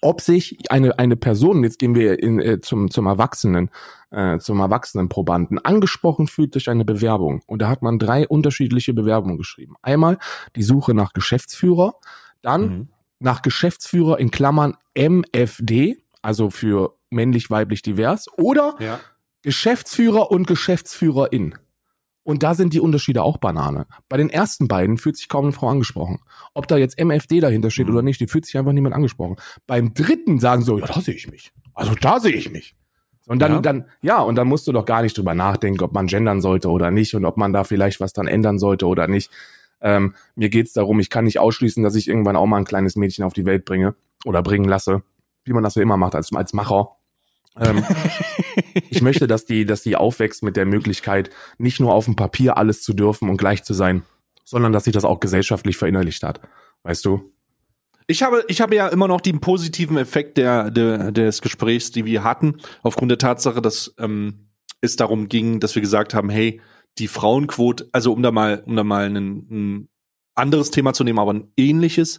ob sich eine, eine Person, jetzt gehen wir in, äh, zum, zum Erwachsenen, äh, zum Erwachsenenprobanden, angesprochen fühlt durch eine Bewerbung. Und da hat man drei unterschiedliche Bewerbungen geschrieben. Einmal die Suche nach Geschäftsführer, dann mhm. nach Geschäftsführer in Klammern MFD, also für männlich, weiblich, divers, oder ja. Geschäftsführer und Geschäftsführerin. Und da sind die Unterschiede auch Banane. Bei den ersten beiden fühlt sich kaum eine Frau angesprochen. Ob da jetzt MFD dahinter steht mhm. oder nicht, die fühlt sich einfach niemand angesprochen. Beim dritten sagen so, ja, da sehe ich mich. Also da sehe ich mich. Und dann, ja. dann, ja, und dann musst du doch gar nicht drüber nachdenken, ob man gendern sollte oder nicht und ob man da vielleicht was dann ändern sollte oder nicht. Ähm, mir geht's darum, ich kann nicht ausschließen, dass ich irgendwann auch mal ein kleines Mädchen auf die Welt bringe oder bringen lasse, wie man das so immer macht als, als Macher. Ähm, ich möchte, dass die, dass die aufwächst mit der Möglichkeit, nicht nur auf dem Papier alles zu dürfen und gleich zu sein, sondern dass sie das auch gesellschaftlich verinnerlicht hat. Weißt du? Ich habe, ich habe ja immer noch den positiven Effekt der, der, des Gesprächs, die wir hatten, aufgrund der Tatsache, dass ähm, es darum ging, dass wir gesagt haben, hey, die Frauenquote, also um da mal, um da mal ein, ein anderes Thema zu nehmen, aber ein ähnliches,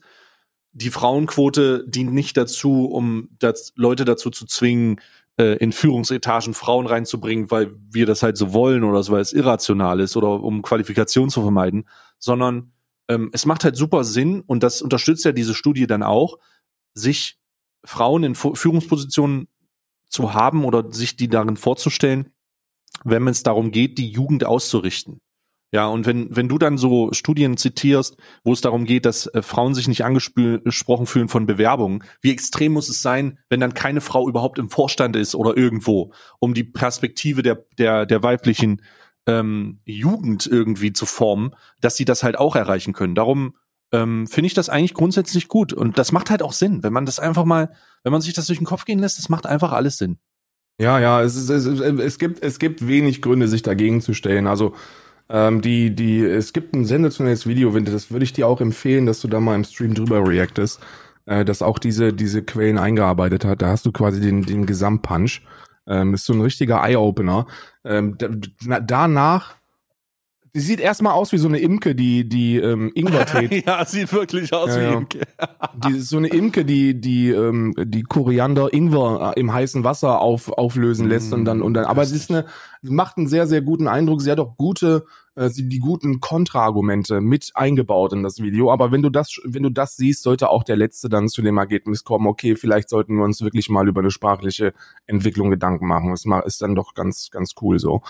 die Frauenquote dient nicht dazu, um das, Leute dazu zu zwingen, äh, in Führungsetagen Frauen reinzubringen, weil wir das halt so wollen oder so, weil es irrational ist oder um Qualifikation zu vermeiden, sondern ähm, es macht halt super Sinn und das unterstützt ja diese Studie dann auch, sich Frauen in Führungspositionen zu haben oder sich die darin vorzustellen, wenn es darum geht, die Jugend auszurichten. Ja, und wenn, wenn du dann so Studien zitierst, wo es darum geht, dass äh, Frauen sich nicht angesprochen fühlen von Bewerbungen, wie extrem muss es sein, wenn dann keine Frau überhaupt im Vorstand ist oder irgendwo, um die Perspektive der, der, der weiblichen ähm, Jugend irgendwie zu formen, dass sie das halt auch erreichen können. Darum ähm, finde ich das eigentlich grundsätzlich gut. Und das macht halt auch Sinn, wenn man das einfach mal, wenn man sich das durch den Kopf gehen lässt, das macht einfach alles Sinn. Ja, ja, es, ist, es, es, gibt, es gibt wenig Gründe, sich dagegen zu stellen. Also ähm, die, die, es gibt ein sensationelles Video, das würde ich dir auch empfehlen, dass du da mal im Stream drüber reactest, äh, das auch diese, diese Quellen eingearbeitet hat. Da hast du quasi den, den Gesamtpunch. Ähm, ist so ein richtiger Eye-Opener. Ähm, da, danach Sie sieht erstmal aus wie so eine Imke, die die ähm, Ingwertee. ja, sieht wirklich aus ja, wie. Imke. die ist so eine Imke, die die ähm, die Koriander Ingwer äh, im heißen Wasser auf auflösen lässt mm, und dann und dann. Aber sie ist eine sie macht einen sehr sehr guten Eindruck. Sie hat auch gute äh, sie die guten Kontraargumente mit eingebaut in das Video. Aber wenn du das wenn du das siehst, sollte auch der letzte dann zu dem Ergebnis kommen. Okay, vielleicht sollten wir uns wirklich mal über eine sprachliche Entwicklung Gedanken machen. Das ist dann doch ganz ganz cool so.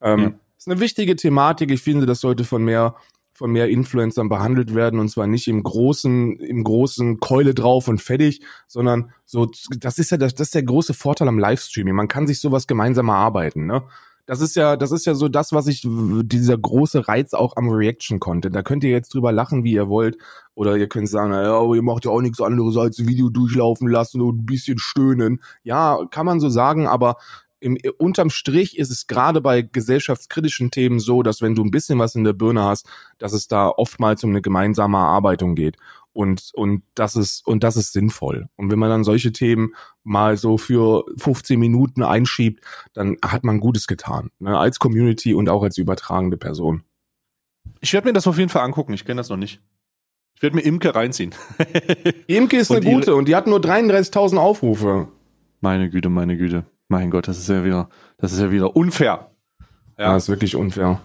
Ähm, ja ist eine wichtige Thematik. Ich finde, das sollte von mehr von mehr Influencern behandelt werden und zwar nicht im großen im großen Keule drauf und fertig, sondern so das ist ja das, das ist der große Vorteil am Livestreaming. Man kann sich sowas gemeinsam erarbeiten, ne? Das ist ja, das ist ja so das, was ich, dieser große Reiz auch am Reaction-Content. Da könnt ihr jetzt drüber lachen, wie ihr wollt. Oder ihr könnt sagen, ja, ihr macht ja auch nichts anderes als ein Video durchlaufen lassen und ein bisschen stöhnen. Ja, kann man so sagen, aber im, unterm Strich ist es gerade bei gesellschaftskritischen Themen so, dass wenn du ein bisschen was in der Birne hast, dass es da oftmals um eine gemeinsame Erarbeitung geht. Und, und das ist, und das ist sinnvoll. Und wenn man dann solche Themen mal so für 15 Minuten einschiebt, dann hat man Gutes getan. Ne? Als Community und auch als übertragende Person. Ich werde mir das auf jeden Fall angucken. Ich kenne das noch nicht. Ich werde mir Imke reinziehen. Imke ist eine gute und die hat nur 33.000 Aufrufe. Meine Güte, meine Güte. Mein Gott, das ist ja wieder, das ist ja wieder unfair. Ja, ja ist wirklich unfair.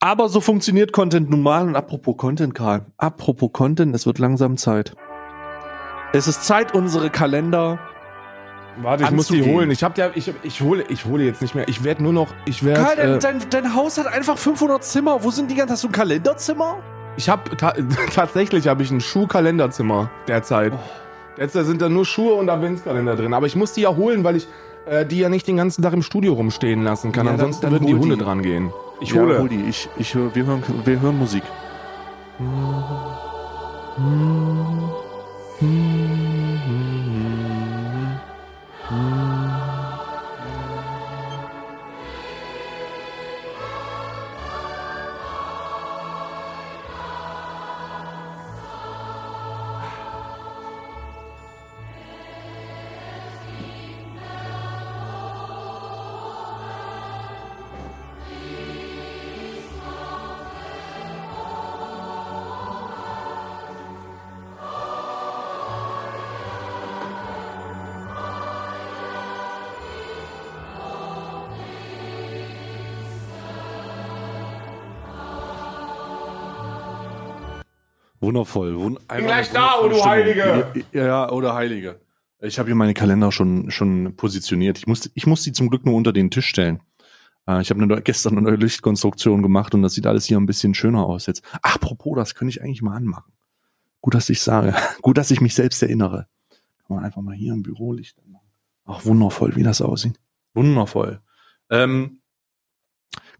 Aber so funktioniert Content nun mal. Und apropos Content, Karl. Apropos Content, es wird langsam Zeit. Es ist Zeit, unsere Kalender. Warte, ich muss die holen. Ich hab ja, ich, ich hole, ich hole jetzt nicht mehr. Ich werde nur noch, ich werde. Karl, dein, äh, dein, dein, Haus hat einfach 500 Zimmer. Wo sind die ganzen? Hast du ein Kalenderzimmer? Ich habe ta tatsächlich habe ich ein Schuhkalenderzimmer derzeit. Oh. Jetzt sind da nur Schuhe und Adventskalender drin. Aber ich muss die ja holen, weil ich äh, die ja nicht den ganzen Tag im Studio rumstehen lassen kann. Ja, Ansonsten dann, dann würden die Hunde die. dran gehen. Ich ja, hole. Hol die. Ich, ich hör, wir, hören, wir hören Musik. Wundervoll. Wund Bin gleich da, oh du Heilige. Ja, ja, oder Heilige. Ich habe hier meine Kalender schon, schon positioniert. Ich muss, ich muss die zum Glück nur unter den Tisch stellen. Äh, ich habe eine, gestern eine neue Lichtkonstruktion gemacht und das sieht alles hier ein bisschen schöner aus jetzt. Ach, apropos, das könnte ich eigentlich mal anmachen. Gut, dass ich sage. Gut, dass ich mich selbst erinnere. Kann man einfach mal hier im Büro Licht anmachen. Ach, wundervoll, wie das aussieht. Wundervoll. Ähm,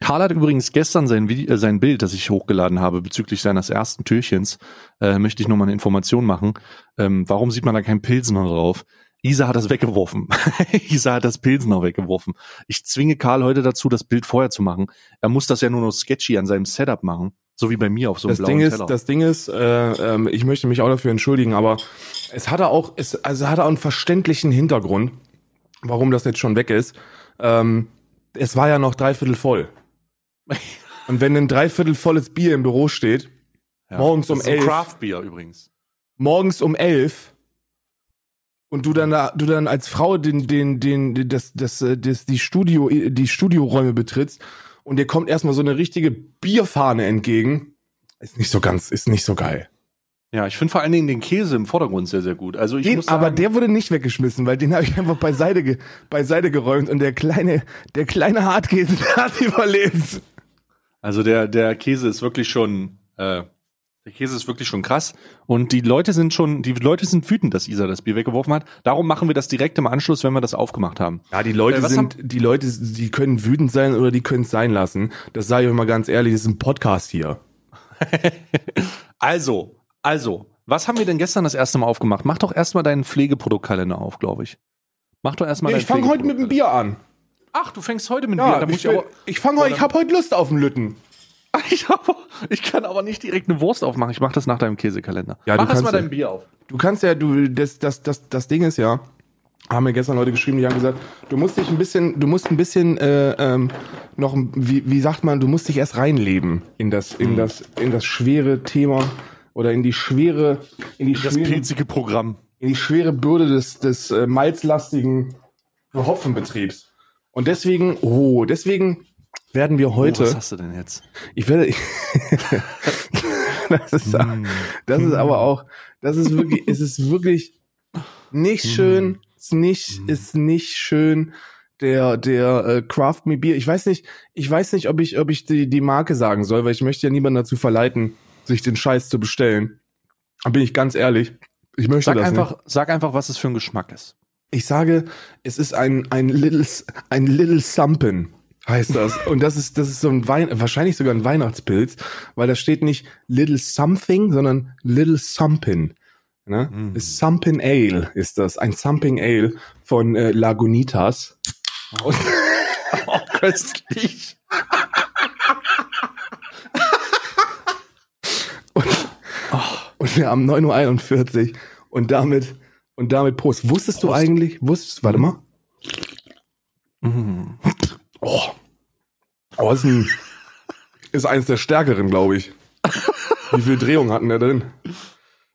Karl hat übrigens gestern sein, Video, äh, sein Bild, das ich hochgeladen habe bezüglich seines ersten Türchens, äh, möchte ich nur mal eine Information machen. Ähm, warum sieht man da kein Pilsner drauf? Isa hat das weggeworfen. Isa hat das Pilsner weggeworfen. Ich zwinge Karl heute dazu, das Bild vorher zu machen. Er muss das ja nur noch sketchy an seinem Setup machen. So wie bei mir auf so einem das blauen Ding ist, Teller. Das Ding ist, äh, ähm, ich möchte mich auch dafür entschuldigen, aber es hatte auch, es, also hatte auch einen verständlichen Hintergrund, warum das jetzt schon weg ist. Ähm, es war ja noch dreiviertel voll. Und wenn ein dreiviertel volles Bier im Büro steht, Ja. morgens Das um ist ein elf. Craft Beer übrigens. morgens um elf und du dann da, du dann als Frau den, den, den, das, das, äh, das, die Studio, die Studioräume betrittst und dir kommt erstmal so eine richtige Bierfahne entgegen, ist nicht so ganz, ist nicht so geil. Ja, ich finde vor allen Dingen den Käse im Vordergrund sehr, sehr gut. Also ich Den, muss sagen, aber der wurde nicht weggeschmissen, weil den habe ich einfach beiseite, ge, beiseite geräumt und der kleine, der kleine Hartkäse, der hat überlebt. Also der, der Käse ist wirklich schon, äh, der Käse ist wirklich schon krass. Und die Leute sind schon, die Leute sind wütend, dass Isa das Bier weggeworfen hat. Darum machen wir das direkt im Anschluss, wenn wir das aufgemacht haben. Ja, die Leute Äh, sind, die Leute, die können wütend sein oder die können es sein lassen. Das sage ich euch mal ganz ehrlich, das ist ein Podcast hier. Also, also, was haben wir denn gestern das erste Mal aufgemacht? Mach doch erstmal deinen Pflegeproduktkalender auf, glaube ich. Mach doch erstmal Nee, deinen ich fange heute mit dem Bier an. Ach, du fängst heute mit dem Ja, Bier. Da muss ich, ich, aber, ich fange heute, ich habe heute Lust auf den Lütten. ich, aber, ich kann aber nicht direkt eine Wurst aufmachen. Ich mache das nach deinem Käsekalender. Ja, du Mach erstmal ja. dein Bier auf. Du kannst ja, du, das, das, das, das Ding ist ja, haben mir gestern Leute geschrieben, die haben gesagt, du musst dich ein bisschen, du musst ein bisschen äh, ähm, noch, wie, wie sagt man, du musst dich erst reinleben in das, in das, in das schwere Thema oder in die schwere, in die Das schwere, pilzige Programm. in die schwere Bürde des, des äh, malzlastigen Hopfenbetriebs. Und deswegen, oh, deswegen werden wir Oh, heute. was hast du denn jetzt? Ich werde. das, ist, das ist aber auch. Das ist wirklich. Es ist wirklich nicht schön. Ist nicht. Ist nicht schön. Der der äh, Craft Me Beer. Ich weiß nicht. Ich weiß nicht, ob ich ob ich die die Marke sagen soll, weil ich möchte ja niemanden dazu verleiten, sich den Scheiß zu bestellen. Da bin ich ganz ehrlich. Ich möchte Sag das einfach, nicht. sag einfach, was es für ein Geschmack ist. Ich sage, es ist ein ein little ein little Sumpen heißt das und das ist das ist so ein Wein wahrscheinlich sogar ein Weihnachtspilz, weil da steht nicht little something, sondern little Sumpin. Ne? Mm. Sumpin Ale ist das, ein Sumping Ale von äh, Lagunitas. Und, Oh, köstlich. und wir haben 9.41 Uhr und damit und damit Prost. Wusstest du Prost. eigentlich, wusstest, warte mal. Mm. Oh. Oh, ist, ein, ist eins der stärkeren, glaube ich. Wie viel Drehung hatten der drin?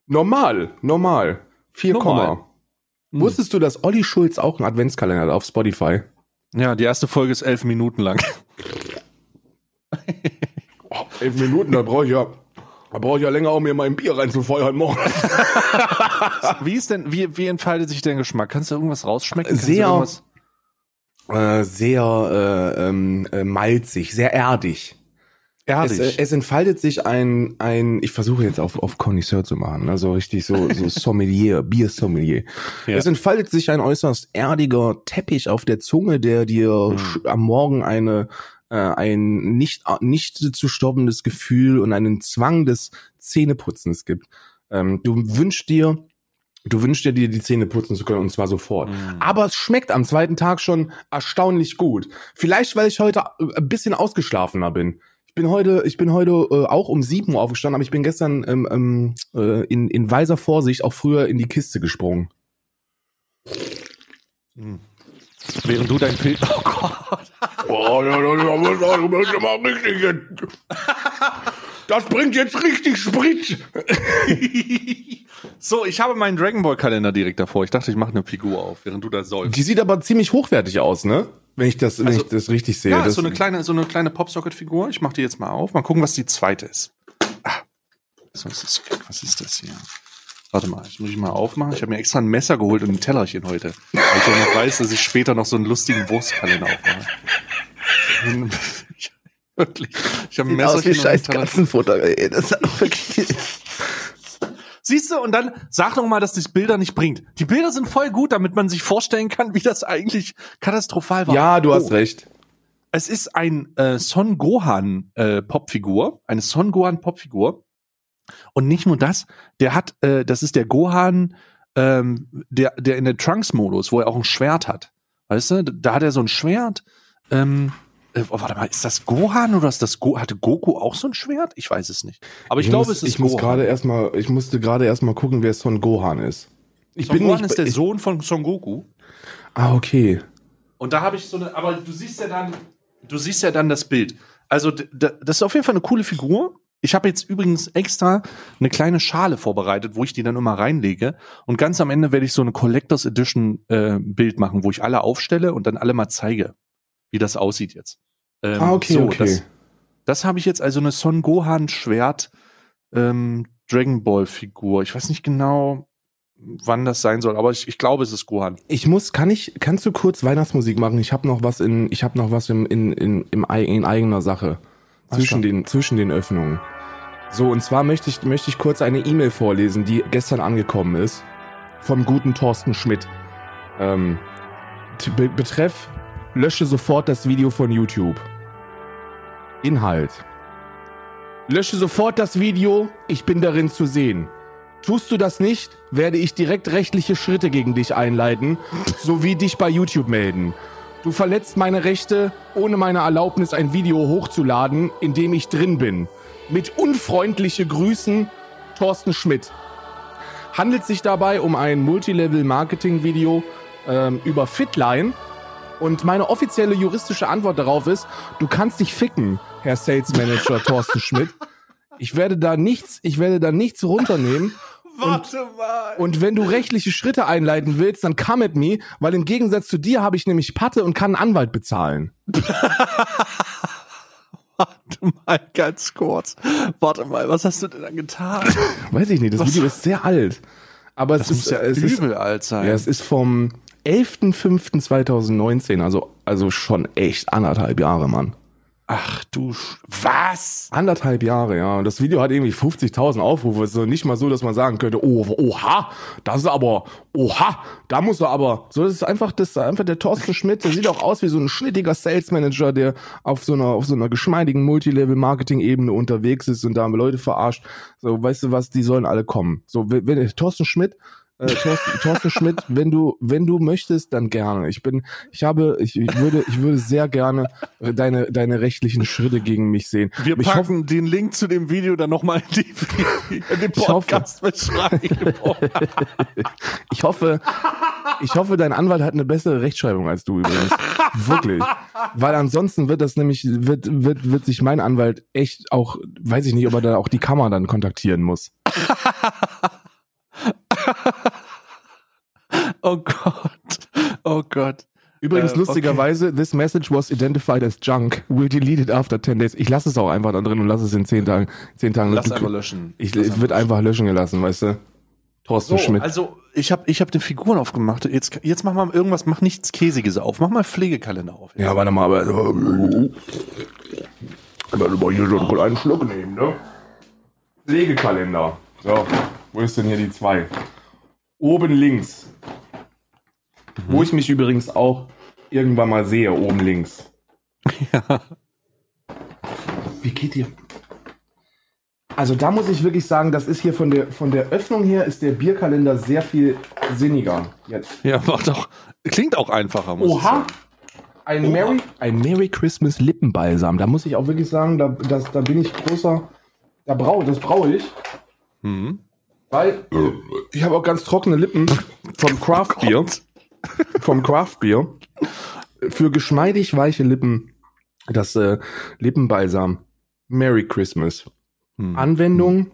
Normal, normal. 4, Normal. Komma. Wusstest du, dass Olli Schulz auch einen Adventskalender hat auf Spotify? Ja, die erste Folge ist elf Minuten lang. Oh, elf Minuten, da brauche ich ja, da brauche ich ja länger, um mir mein Bier reinzufeuern morgen. Wie ist denn, wie, wie entfaltet sich dein Geschmack? Kannst du irgendwas rausschmecken? Kannst Sehr. Äh, sehr äh, ähm, äh, malzig, sehr erdig. Erdig. Es, äh, es entfaltet sich ein, ein, ich versuche jetzt auf, auf Connoisseur zu machen, also richtig so, so Sommelier, Biersommelier. Ja. Es entfaltet sich ein äußerst erdiger Teppich auf der Zunge, der dir sch- am Morgen eine, äh, ein nicht, nicht zu stoppendes Gefühl und einen Zwang des Zähneputzens gibt. Ähm, du wünschst dir Du wünschst dir, dir die Zähne putzen zu können und zwar sofort. Mm. Aber es schmeckt am zweiten Tag schon erstaunlich gut. Vielleicht, weil ich heute äh, ein bisschen ausgeschlafener bin. Ich bin heute, ich bin heute äh, auch um 7 Uhr aufgestanden, aber ich bin gestern ähm, ähm, äh, in, in weiser Vorsicht auch früher in die Kiste gesprungen. Mm. Während du dein Pilz. Oh Gott. Oh, ja, das ist mal richtig jetzt. Das bringt jetzt richtig Sprit. so, ich habe meinen Dragon Ball Kalender direkt davor. Ich dachte, ich mache eine Figur auf, während du da sollst. Die sieht aber ziemlich hochwertig aus, ne? Wenn ich das, wenn also, ich das richtig sehe. Ja, das so eine kleine, so eine kleine Popsocket-Figur. Ich mache die jetzt mal auf. Mal gucken, was die zweite ist. Ah. Was ist, was ist das hier? Warte mal, das muss ich mal aufmachen. Ich habe mir extra ein Messer geholt und ein Tellerchen heute. Weil ich ja noch weiß, dass ich später noch so einen lustigen Wurstkalender aufmache. wirklich. Ich habe ein Messer. Aus wie scheiß Katzenfutter, ey. Das ist wirklich. Siehst du, und dann sag doch mal, dass das Bilder nicht bringt. Die Bilder sind voll gut, damit man sich vorstellen kann, wie das eigentlich katastrophal war. Ja, du oh. hast recht. Es ist ein äh, Son Gohan äh, Popfigur, eine Son Gohan Popfigur und nicht nur das, der hat, äh, das ist der Gohan, ähm, der, der in der Trunks-Modus, wo er auch ein Schwert hat. Weißt du, da hat er so ein Schwert. Ähm, äh, oh, warte mal, ist das Gohan oder ist das Go hatte Goku auch so ein Schwert? Ich weiß es nicht. Aber ich, ich glaube, muss, es ist Ich Gohan. muss gerade erstmal, ich musste gerade erstmal gucken, wer Son Gohan ist. Ich Son bin Gohan nicht, ist der ich, Sohn von Son Goku. Ah, okay. Und da habe ich so eine, aber du siehst ja dann, du siehst ja dann das Bild. Also das ist auf jeden Fall eine coole Figur. Ich habe jetzt übrigens extra eine kleine Schale vorbereitet, wo ich die dann immer reinlege. Und ganz am Ende werde ich so eine Collectors Edition äh, Bild machen, wo ich alle aufstelle und dann alle mal zeige, wie das aussieht jetzt. Ähm, ah, okay, so, okay. Das, das habe ich jetzt also eine Son Gohan Schwert ähm, Dragon Ball Figur. Ich weiß nicht genau, wann das sein soll, aber ich, ich glaube, es ist Gohan. Ich muss, kann ich, kannst du kurz Weihnachtsmusik machen? Ich habe noch was in, ich habe noch was im, in, in, im, in eigener Sache zwischen den, zwischen den Öffnungen. So, und zwar möchte ich, möchte ich kurz eine E-Mail vorlesen, die gestern angekommen ist. Vom guten Thorsten Schmidt. Ähm, be betreff, lösche sofort das Video von YouTube. Inhalt. Lösche sofort das Video, ich bin darin zu sehen. Tust du das nicht, werde ich direkt rechtliche Schritte gegen dich einleiten, sowie dich bei YouTube melden. Du verletzt meine Rechte, ohne meine Erlaubnis ein Video hochzuladen, in dem ich drin bin. Mit unfreundliche Grüßen, Thorsten Schmidt. Handelt sich dabei um ein Multilevel-Marketing-Video ähm, über Fitline. Und meine offizielle juristische Antwort darauf ist, du kannst dich ficken, Herr Sales Manager Thorsten Schmidt. Ich werde da nichts, ich werde da nichts runternehmen Warte mal. Und wenn du rechtliche Schritte einleiten willst, dann come at me, weil im Gegensatz zu dir habe ich nämlich Patte und kann einen Anwalt bezahlen. Warte mal ganz kurz. Warte mal, was hast du denn dann getan? Weiß ich nicht, das was? Video ist sehr alt. Aber das es ist ja es übel ist, alt sein. Ja, es ist vom 11.05.2019, also, also schon echt anderthalb Jahre, Mann. Ach du, Sch was? Anderthalb Jahre, ja. Und das Video hat irgendwie 50.000 Aufrufe. Es ist nicht mal so, dass man sagen könnte, oh, oha, das ist aber, oha, da muss er aber. So, das ist einfach, das ist einfach der Thorsten Schmidt. Der sieht auch aus wie so ein schnittiger Sales Manager, der auf so einer, auf so einer geschmeidigen Multilevel-Marketing-Ebene unterwegs ist und da Leute verarscht. So, weißt du was, die sollen alle kommen. So, wenn, Thorsten Schmidt äh, Thorsten, Thorsten Schmidt, wenn du, wenn du möchtest, dann gerne. Ich bin, ich habe, ich, ich würde, ich würde sehr gerne deine, deine rechtlichen Schritte gegen mich sehen. Wir ich packen hoffe, den Link zu dem Video dann nochmal in, die, in den Podcast beschreiben. ich hoffe, ich hoffe, dein Anwalt hat eine bessere Rechtschreibung als du übrigens. Wirklich. Weil ansonsten wird das nämlich, wird, wird, wird sich mein Anwalt echt auch, weiß ich nicht, ob er da auch die Kammer dann kontaktieren muss. Oh Gott. Oh Gott. Übrigens, äh, lustigerweise, okay. this message was identified as junk. We'll delete it after 10 days. Ich lasse es auch einfach da drin und lasse es in 10 Tagen. 10 Tagen Lass einfach löschen. Ich, es wird einfach löschen gelassen, weißt du? Thorsten so, Schmidt. Also, ich habe ich hab den Figuren aufgemacht. Jetzt, jetzt mach mal irgendwas, mach nichts Käsiges auf. Mach mal Pflegekalender auf. Jetzt. Ja, warte mal, aber. Warte mal, hier schon einen Schluck nehmen, ne? Pflegekalender. So. Wo ist denn hier die 2? Oben links. Mhm. Wo ich mich übrigens auch irgendwann mal sehe, oben links. Ja. Wie geht dir? also da muss ich wirklich sagen, das ist hier von der, von der Öffnung her ist der Bierkalender sehr viel sinniger. Jetzt. Ja, war doch, klingt auch einfacher, muss ich Oha! sagen. Ein Oha. Merry, ein Merry Christmas Lippenbalsam. Da muss ich auch wirklich sagen, da, das, da bin ich großer. Da brau, das brauche ich, Mhm. weil ich habe auch ganz trockene Lippen vom Craft Bier. Vom Craft Bier. Für geschmeidig weiche Lippen das äh, Lippenbalsam. Merry Christmas. Hm. Anwendung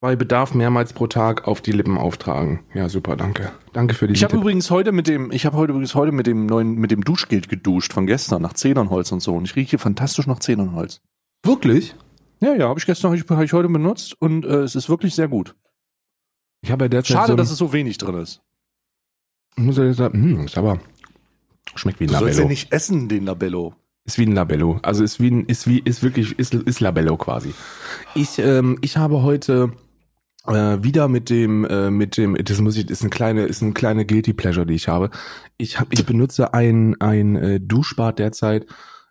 bei Bedarf mehrmals pro Tag auf die Lippen auftragen. Ja, super, danke. Danke für die Ich habe übrigens heute mit dem, ich habe heute übrigens heute mit dem neuen, mit dem Duschgel geduscht von gestern nach Zedernholz und so. Und ich rieche fantastisch nach Zedernholz. Wirklich? Ja, ja, habe ich gestern, habe ich, hab ich heute benutzt und äh, es ist wirklich sehr gut. Ich habe ja derzeit Schade, so dass es so wenig drin ist. Ich muss ja jetzt sagen, hm, ist aber schmeckt wie ein Du sollst Labello. ja nicht essen, den Labello. Ist wie ein Labello. Also ist wie ein, ist wie, ist wirklich, ist, ist Labello quasi. Ich, ähm, ich habe heute äh, wieder mit dem, äh, mit dem, das muss ich, ist eine kleine, ist eine kleine guilty pleasure, die ich habe. Ich hab, ich benutze ein, ein äh, Duschbad derzeit,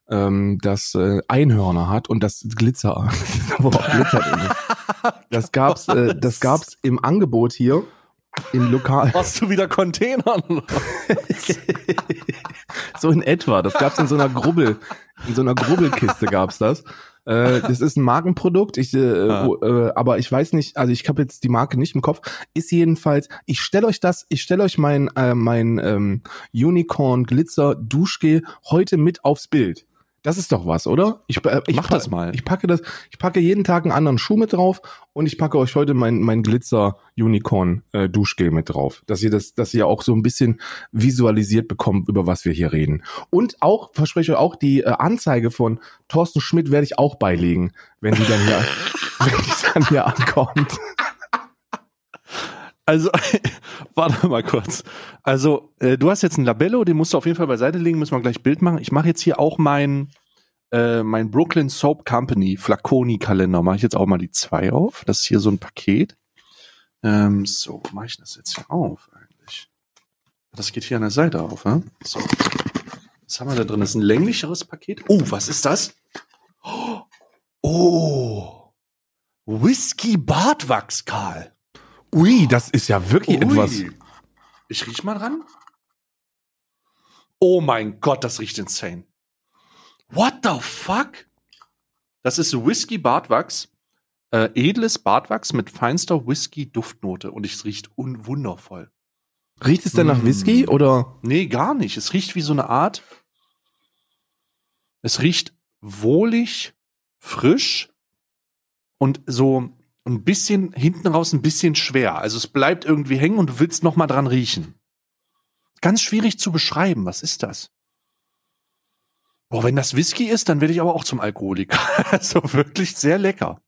ähm, das äh, Einhörner hat und das Glitzer. Das gab's, äh, das gab's im Angebot hier im Lokal. Hast du wieder Containern? So in etwa. Das gab's in so einer Grubbel, in so einer Grubbelkiste gab's das. Äh, das ist ein Markenprodukt, ich, äh, Ah. wo, äh, aber ich weiß nicht, also ich habe jetzt die Marke nicht im Kopf. Ist jedenfalls, ich stelle euch das, ich stelle euch mein äh, mein ähm, Unicorn Glitzer Duschgel heute mit aufs Bild. Das ist doch was, oder? Ich, äh, ich Mach das mal. Ich packe das, ich packe jeden Tag einen anderen Schuh mit drauf und ich packe euch heute mein, mein Glitzer Unicorn äh, Duschgel mit drauf, dass ihr das, dass ihr auch so ein bisschen visualisiert bekommt, über was wir hier reden. Und auch, verspreche ich euch auch, die äh, Anzeige von Thorsten Schmidt werde ich auch beilegen, wenn die dann hier, wenn die dann hier ankommt. Also, warte mal kurz. Also, äh, du hast jetzt ein Labello, den musst du auf jeden Fall beiseite legen, müssen wir gleich Bild machen. Ich mache jetzt hier auch mein, äh, mein Brooklyn Soap Company Flaconi-Kalender. Mache ich jetzt auch mal die zwei auf. Das ist hier so ein Paket. Ähm, so, mache ich das jetzt hier auf eigentlich? Das geht hier an der Seite auf, ne? So. Was haben wir da drin? Das ist ein länglicheres Paket. Oh, was ist das? Oh. Whisky Bartwachs, Karl. Ui, das ist ja wirklich Ui. etwas. Ich riech mal dran. Oh mein Gott, das riecht insane. What the fuck? Das ist Whisky Bartwachs. Äh, edles Bartwachs mit feinster Whisky-Duftnote. Und es riecht un wundervoll. Riecht es denn nach Mm. Whisky oder? Nee, gar nicht. Es riecht wie so eine Art. Es riecht wohlig, frisch und so ein bisschen hinten raus ein bisschen schwer. Also es bleibt irgendwie hängen und du willst noch mal dran riechen. Ganz schwierig zu beschreiben. Was ist das? Boah, wenn das Whisky ist, dann werde ich aber auch zum Alkoholiker. Also wirklich sehr lecker.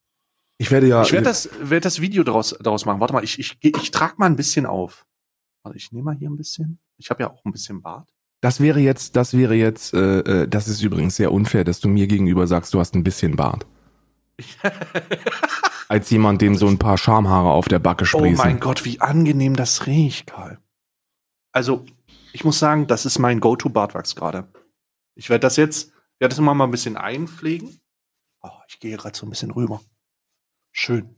Ich werde ja. Ich werde das, werd das Video daraus, daraus machen. Warte mal, ich, ich, ich trage mal ein bisschen auf. Warte, ich nehme mal hier ein bisschen. Ich habe ja auch ein bisschen Bart. Das wäre jetzt, das wäre jetzt, äh, äh, das ist übrigens sehr unfair, dass du mir gegenüber sagst, du hast ein bisschen Bart. Als jemand, dem so ein paar Schamhaare auf der Backe Oh sprießen. mein Gott, wie angenehm das riecht, Karl. Also, ich muss sagen, das ist mein Go-To-Bartwachs gerade. Ich werde das jetzt, werde das immer mal ein bisschen einpflegen. Oh, ich gehe gerade so ein bisschen rüber. Schön.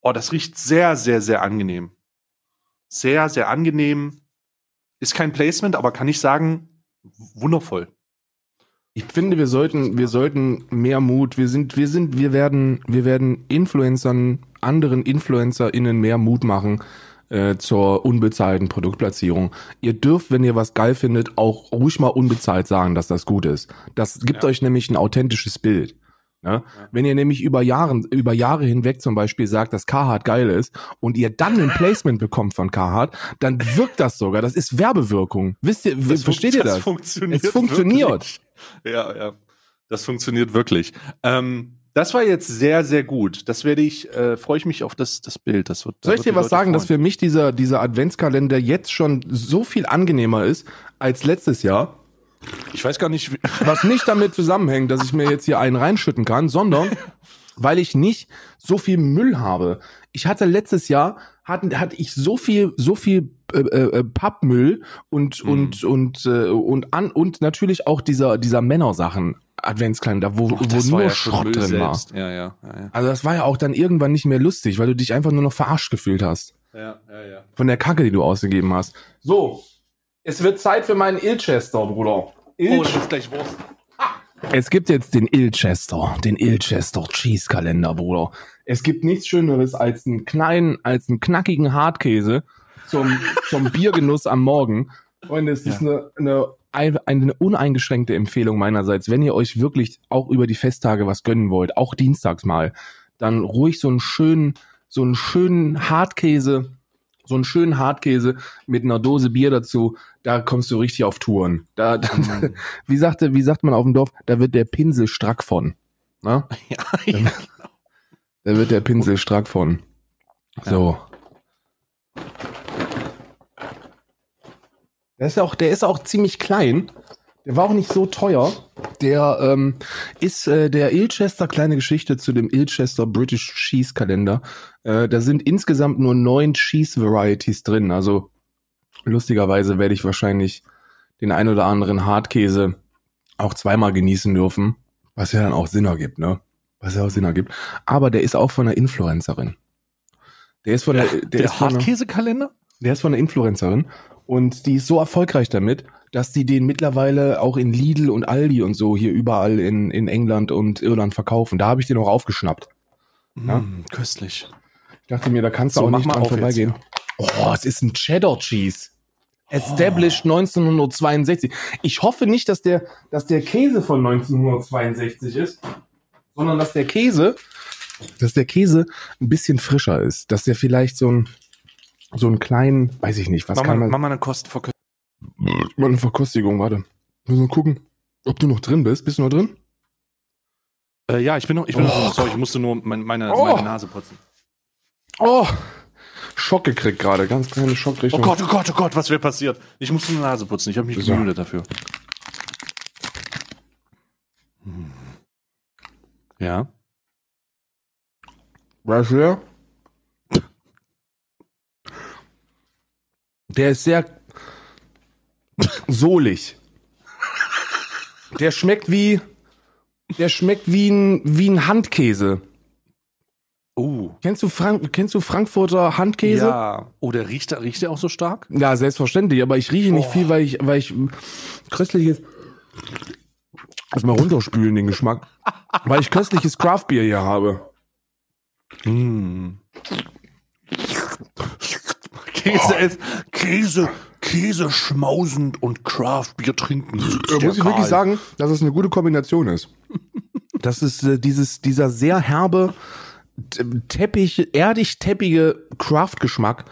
Oh, das riecht sehr, sehr, sehr angenehm. Sehr, sehr angenehm. Ist kein Placement, aber kann ich sagen, wundervoll. Ich finde, wir sollten, wir sollten mehr Mut. Wir sind, wir sind, wir werden, wir werden Influencern, anderen InfluencerInnen mehr Mut machen äh, zur unbezahlten Produktplatzierung. Ihr dürft, wenn ihr was geil findet, auch ruhig mal unbezahlt sagen, dass das gut ist. Das gibt Ja. euch nämlich ein authentisches Bild. Ne? Wenn ihr nämlich über Jahre, über Jahre hinweg zum Beispiel sagt, dass Carhartt geil ist und ihr dann ein Placement bekommt von Carhartt, dann wirkt das sogar. Das ist Werbewirkung. Wisst ihr, Das versteht ihr das? funktioniert Es funktioniert. Wirklich. Ja, ja. Das funktioniert wirklich. Ähm, das war jetzt sehr, sehr gut. Das werde ich, äh, freue ich mich auf das, das Bild. Das wird, Soll ich dir was Leute sagen, dass freuen. für mich dieser, dieser Adventskalender jetzt schon so viel angenehmer ist als letztes Jahr? Ich weiß gar nicht, Was nicht damit zusammenhängt, dass ich mir jetzt hier einen reinschütten kann, sondern weil ich nicht so viel Müll habe. Ich hatte letztes Jahr hatte, hatte ich so viel so viel äh, äh, Pappmüll und Mhm. und und äh, und an und natürlich auch dieser dieser Männersachen Adventskalender, wo, Ach, wo nur ja Schrott drin selbst. war. Ja, ja, ja, ja. Also das war ja auch dann irgendwann nicht mehr lustig, weil du dich einfach nur noch verarscht gefühlt hast. Ja, ja, ja. Von der Kacke, die du ausgegeben hast. So, es wird Zeit für meinen Ilchester, Bruder. Oh, das ist gleich Wurst. Es gibt jetzt den Ilchester, den Ilchester Cheese Kalender, Bruder. Es gibt nichts Schöneres als einen kleinen, als einen knackigen Hartkäse zum, zum Biergenuss am Morgen. Freunde, es ist eine, eine, eine uneingeschränkte Empfehlung meinerseits, wenn ihr euch wirklich auch über die Festtage was gönnen wollt, auch dienstags mal, dann ruhig so einen schönen, so einen schönen Hartkäse, so einen schönen Hartkäse mit einer Dose Bier dazu, da kommst du richtig auf Touren. Da, da wie sagte, wie sagt man auf dem Dorf, da wird der Pinsel strack von. Na? Ja, ja. Da wird der Pinsel strack von. So. Der ist auch, der ist auch ziemlich klein. Der war auch nicht so teuer. Der ähm, ist äh, der Ilchester kleine Geschichte zu dem Ilchester British Cheese Kalender. Äh, da sind insgesamt nur neun Cheese Varieties drin. Also lustigerweise werde ich wahrscheinlich den ein oder anderen Hartkäse auch zweimal genießen dürfen, was ja dann auch Sinn ergibt, ne? Was ja auch Sinn ergibt. Aber der ist auch von einer Influencerin. Der ist von der, der, Der ist Hartkäsekalender? der ist von einer Influencerin und die ist so erfolgreich damit, dass die den mittlerweile auch in Lidl und Aldi und so hier überall in, in England und Irland verkaufen. Da habe ich den auch aufgeschnappt. Ja. Mm, köstlich. Ich dachte mir, da kannst du So, auch nicht mal dran auf jetzt vorbeigehen. Oh, es ist ein Cheddar Cheese. Established 1962. Ich hoffe nicht, dass der, dass der Käse von 1962 ist, sondern dass der Käse, dass der Käse ein bisschen frischer ist. Dass der vielleicht so ein, so einen kleinen, weiß ich nicht, was Mach kann mal, man, mach mal eine Kostenverkostung. mal eine Verkostigung, warte. Müssen wir gucken, ob du noch drin bist. Bist du noch drin? Äh, ja, ich bin noch, ich bin Oh, noch, sorry, ich musste nur mein, meine, Oh. meine Nase putzen. Oh, Schock gekriegt gerade, ganz kleine Oh Schockrichtung. Gott, oh Gott, oh Gott, was wäre passiert? Ich musste eine Nase putzen, ich habe mich So. gemüdet dafür. Hm. Ja. Weißt du der? Ist sehr sohlig. Der schmeckt wie, der schmeckt wie ein, wie ein Handkäse. Oh. Kennst du Frank, kennst du Frankfurter Handkäse? Ja. Oh, der riecht, riecht der auch so stark? Ja, selbstverständlich, aber ich rieche nicht Oh. viel, weil ich, weil ich köstliches, erstmal runterspülen den Geschmack, weil ich köstliches Craftbier hier habe. Mm. Käse, ist, Käse, Käse schmausend und Craftbier trinken. Da muss ich wirklich sagen, dass es eine gute Kombination ist. Das ist äh, dieses, dieser sehr herbe, t- teppig, erdig teppige Craft-Geschmack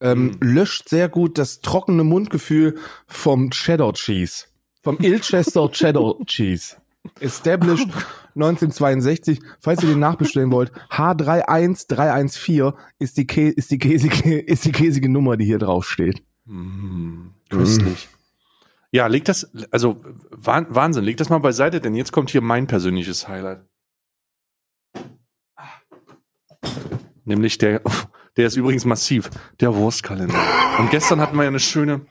ähm, löscht sehr gut das trockene Mundgefühl vom Cheddar Cheese. Vom Ilchester Cheddar Cheese. Established 1962. Falls ihr den nachbestellen wollt, H31314 ist die, Kä ist die käsige, ist die käsige Nummer, die hier drauf steht. Mm, köstlich. Ja, leg das, also Wah- Wahnsinn, leg das mal beiseite, denn jetzt kommt hier mein persönliches Highlight. Nämlich der, der ist übrigens massiv, der Wurstkalender. Und gestern hatten wir ja eine schöne,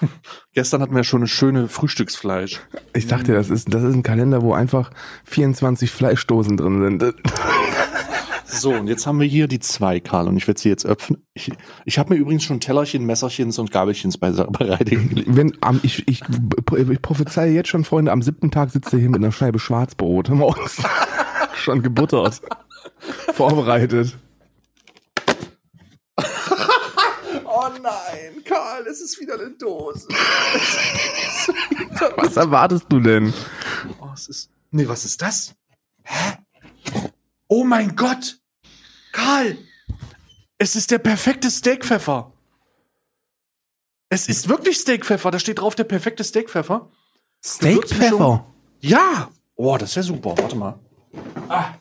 gestern hatten wir ja schon eine schöne Frühstücksfleisch. Ich dachte, das ist, das ist ein Kalender, wo einfach 24 Fleischdosen drin sind. So, und jetzt haben wir hier die zwei, Karl, und ich werde sie jetzt öffnen. Ich, ich habe mir übrigens schon Tellerchen, Messerchens und Gabelchens bereit gelegt. Wenn am, ich, ich, ich prophezeie jetzt schon, Freunde, am siebten Tag sitzt er hier mit einer Scheibe Schwarzbrot morgens. schon gebuttert. Vorbereitet. Oh nein, Karl, es ist wieder eine Dose. Was erwartest du denn? Oh, es ist. Nee, was ist das? Hä? Oh mein Gott! Karl! Es ist der perfekte Steakpfeffer. Es ist wirklich Steakpfeffer. Da steht drauf der perfekte Steakpfeffer. Steakpfeffer. Ja! Oh, das ist ja super. Warte mal. Ah.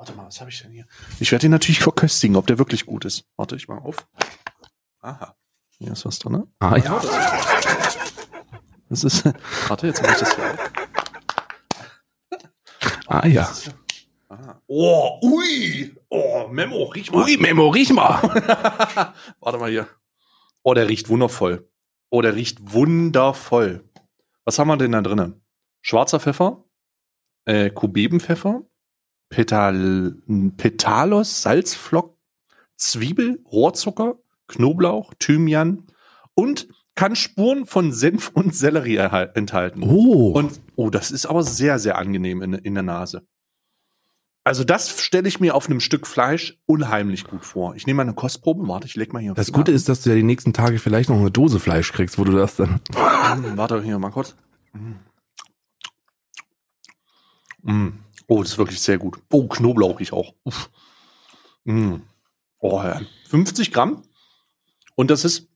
Warte mal, was habe ich denn hier? Ich werde ihn natürlich verköstigen, ob der wirklich gut ist. Warte, ich mal auf. Aha. Hier ist was drin. Ne? Ah ja. Das ist. Warte, jetzt mache ich das hier auf. Ah ja- Ah. Oh, ui! Oh, Memo, riech mal. Ui, Memo, riech mal. Warte mal hier. Oh, der riecht wundervoll. Oh, der riecht wundervoll. Was haben wir denn da drinnen? schwarzer Pfeffer, äh, Kubebenpfeffer, Petal, Petalos, Salzflock, Zwiebel, Rohrzucker, Knoblauch, Thymian und kann Spuren von Senf und Sellerie enthalten. Oh. Und oh, das ist aber sehr, sehr angenehm in, in der Nase. Also das stelle ich mir auf einem Stück Fleisch unheimlich gut vor. Ich nehme mal eine Kostprobe. Warte, ich leg mal hier. Das Gute ist, dass du ja die nächsten Tage vielleicht noch eine Dose Fleisch kriegst, wo du das dann. Mm, warte hier mal kurz. Mm. Oh, das ist wirklich sehr gut. Oh, Knoblauch ich auch. Uff. Mm. Oh, ja. 50 Gramm. Und das ist,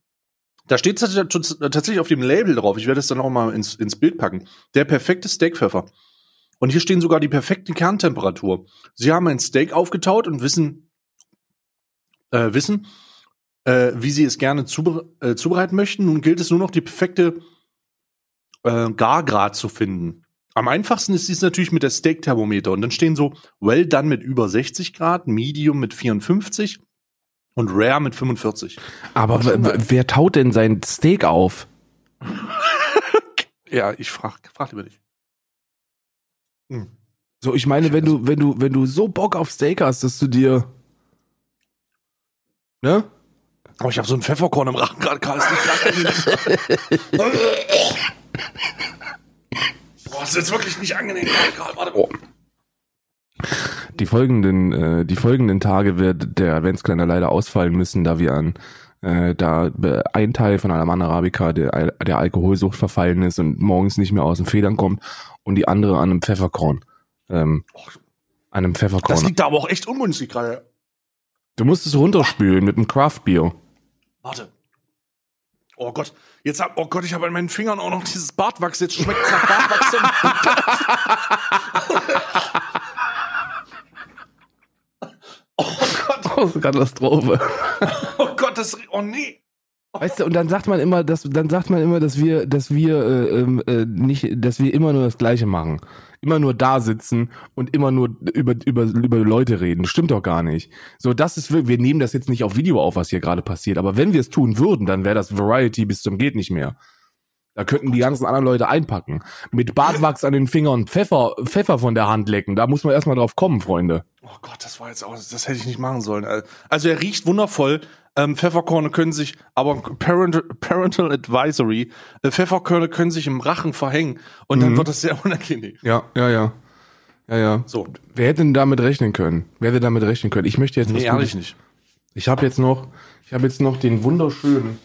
da steht tatsächlich auf dem Label drauf. Ich werde es dann auch mal ins, ins Bild packen. Der perfekte Steakpfeffer. Und hier stehen sogar die perfekte Kerntemperatur. Sie haben ein Steak aufgetaut und wissen, äh, wissen, äh, wie sie es gerne zube äh, zubereiten möchten. Nun gilt es nur noch, die perfekte äh, Gargrad zu finden. Am einfachsten ist dies natürlich mit der Steak-Thermometer. Und dann stehen so Well done mit über 60 Grad, Medium mit 54 und Rare mit 45. Aber wer taut denn sein Steak auf? ja, ich frag, frag lieber dich. Hm. So, ich meine, wenn du, wenn du, wenn du so Bock auf Steak hast, dass du dir, ne? Aber ich habe so ein Pfefferkorn im Rachen gerade, Karl. Boah, ist jetzt wirklich nicht angenehm, Karl. Warte. Oh. Die folgenden, äh, die folgenden Tage wird der Adventskalender leider ausfallen müssen, da wir an äh, da ein Teil von Alaman Arabica der, der Alkoholsucht verfallen ist und morgens nicht mehr aus den Federn kommt und die andere an einem Pfefferkorn. Ähm, an einem Pfefferkorn. Das liegt da aber auch echt ungünstig gerade. Du musst es runterspülen mit einem Craft-Bier. Warte. Oh Gott, jetzt hab, oh Gott, ich habe an meinen Fingern auch noch dieses Bartwachs. Jetzt schmeckt es nach Bartwachs. oh Gott. Oh, Katastrophe. Oh Gott, das, oh nee. Weißt du, und dann sagt man immer, dass dann sagt man immer, dass wir, dass wir äh, ähm, äh, nicht, dass wir immer nur das Gleiche machen, immer nur da sitzen und immer nur über über über Leute reden. Stimmt doch gar nicht. So, das ist wir nehmen das jetzt nicht auf Video auf, was hier gerade passiert, aber wenn wir es tun würden, dann wäre das Variety bis zum geht nicht mehr. Da könnten die ganzen anderen Leute einpacken. Mit Bartwachs an den Fingern Pfeffer, Pfeffer von der Hand lecken. Da muss man erstmal drauf kommen, Freunde. Oh Gott, das war jetzt auch, das hätte ich nicht machen sollen. Also er riecht wundervoll. Ähm, Pfefferkorne können sich, aber Parental, Parental Advisory, äh, Pfefferkörner können sich im Rachen verhängen und dann mhm. wird das sehr unangenehm. Ja, ja, ja. Ja, ja. So. Wer hätte denn damit rechnen können? Wer hätte damit rechnen können? Ich möchte jetzt nee, ehrlich nicht. Ich habe jetzt noch, ich habe jetzt noch den wunderschönen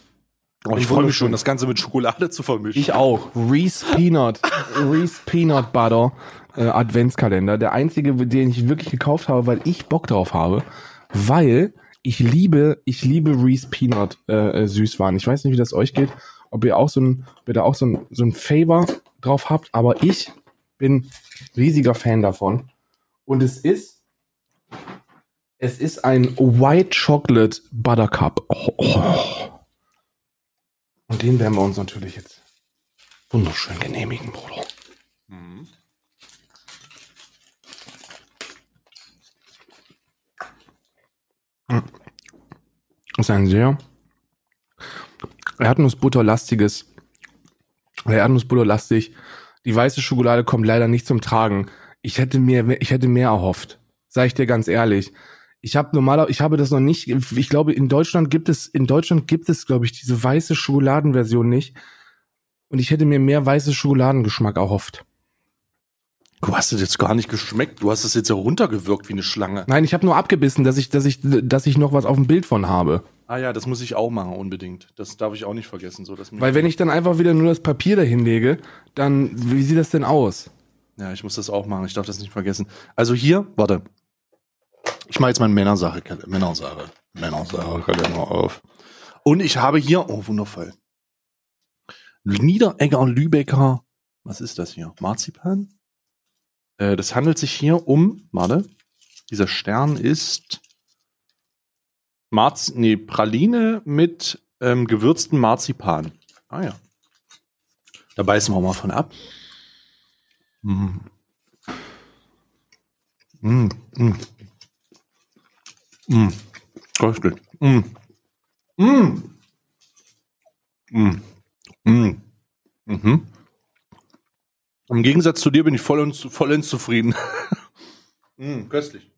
Oh, ich freue mich schon, das Ganze mit Schokolade zu vermischen. Ich auch. Reese Peanut, Reese Peanut Butter äh, Adventskalender. Der einzige, den ich wirklich gekauft habe, weil ich Bock drauf habe. Weil ich liebe, ich liebe Reese Peanut äh, äh, Süßwaren. Ich weiß nicht, wie das euch geht, ob ihr auch so ein, ob ihr da auch so ein, so ein Favor drauf habt, aber ich bin riesiger Fan davon. Und es ist, es ist ein White Chocolate Buttercup. Oh, oh. Und den werden wir uns natürlich jetzt wunderschön genehmigen, Bruder. Mhm. Das ist ein sehr Erdnussbutterlastiges, Erdnussbutterlastig. Die weiße Schokolade kommt leider nicht zum Tragen. Ich hätte mir, ich hätte mehr erhofft. Sag ich dir ganz ehrlich. Ich habe normaler, ich habe das noch nicht. Ich glaube, in Deutschland gibt es, in Deutschland gibt es, glaube ich, diese weiße Schokoladenversion nicht. Und ich hätte mir mehr weiße Schokoladengeschmack erhofft. Du hast es jetzt gar nicht geschmeckt. Du hast es jetzt ja runtergewirkt wie eine Schlange. Nein, ich habe nur abgebissen, dass ich, dass ich, dass ich noch was auf dem Bild von habe. Ah ja, das muss ich auch machen unbedingt. Das darf ich auch nicht vergessen. So, dass Weil wenn ich dann einfach wieder nur das Papier dahin lege, dann wie sieht das denn aus? Ja, ich muss das auch machen. Ich darf das nicht vergessen. Also hier, warte. Ich mache jetzt meinen Männersache, Männersache, Männersache Kalender auf. Und ich habe hier, oh wundervoll, Niederegger Lübecker, was ist das hier? Marzipan? Äh, das handelt sich hier um, warte, dieser Stern ist Marz, nee, Praline mit ähm, gewürzten Marzipan. Ah ja. Da beißen wir mal von ab. Mm. Mm, mm. Mm. Köstlich. Mm. Mm. Mm. Mm. Mhm. Im Gegensatz zu dir bin ich vollends, vollends zufrieden. mm, köstlich.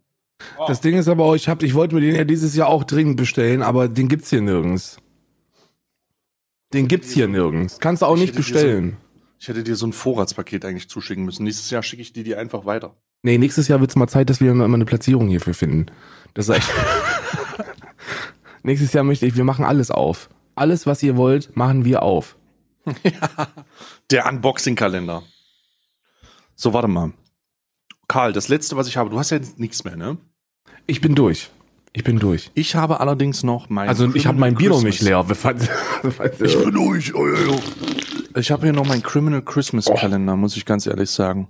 Oh. Das Ding ist aber auch, ich, hab, ich wollte mir den ja dieses Jahr auch dringend bestellen, aber den gibt's hier nirgends. Den gibt's hier nirgends. Kannst du auch ich nicht bestellen. So, ich hätte dir so ein Vorratspaket eigentlich zuschicken müssen. Nächstes Jahr schicke ich dir die einfach weiter. Nee, nächstes Jahr wird's mal Zeit, dass wir mal eine Platzierung hierfür finden. Das ist echt. nächstes Jahr möchte ich, wir machen alles auf. Alles, was ihr wollt, machen wir auf. ja, der Unboxing-Kalender. So, warte mal. Karl, das letzte, was ich habe, du hast ja jetzt nichts mehr, ne? Ich bin durch. Ich bin durch. Ich habe allerdings noch mein. Also ich habe mein Bier noch nicht leer. ich bin durch. Ich habe hier noch meinen Criminal Christmas oh. Kalender, muss ich ganz ehrlich sagen.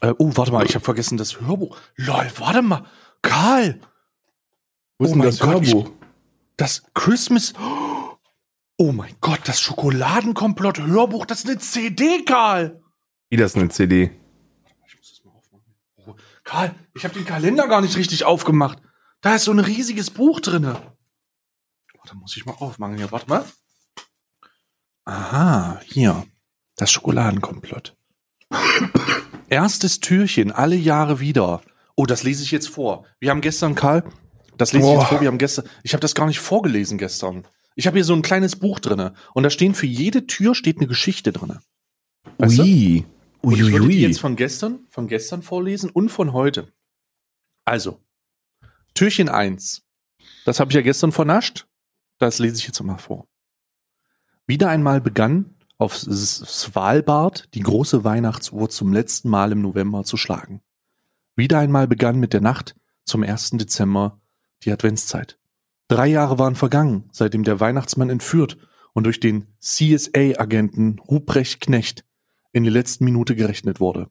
Äh, oh, warte mal, ich habe vergessen das Hörbuch. Lol, warte mal. Karl. Wo ist oh denn das Gott, Hörbuch? Ich, das Christmas. Oh mein Gott, das Schokoladenkomplott Hörbuch, das ist eine CD, Karl. Wie das eine CD? Ich muss das mal aufmachen. Oh, Karl, ich habe den Kalender gar nicht richtig aufgemacht. Da ist so ein riesiges Buch drinne. Warte, muss ich mal aufmachen hier. Warte mal. Aha, hier. Das Schokoladenkomplott. Erstes Türchen, alle Jahre wieder. Oh, das lese ich jetzt vor. Wir haben gestern, Karl, das lese ich jetzt vor, wir haben gestern, ich habe das gar nicht vorgelesen gestern. Ich habe hier so ein kleines Buch drinne und da stehen für jede Tür steht eine Geschichte drinne. Weißt Ui. Du? Und ich würde die jetzt von gestern, von gestern vorlesen und von heute. Also, Türchen 1. Das habe ich ja gestern vernascht. Das lese ich jetzt mal vor. Wieder einmal begann auf Svalbard die große Weihnachtsuhr zum letzten Mal im November zu schlagen. Wieder einmal begann mit der Nacht zum 1. Dezember die Adventszeit. Drei Jahre waren vergangen, seitdem der Weihnachtsmann entführt und durch den CSA-Agenten Ruprecht Knecht in die letzten Minute gerechnet wurde.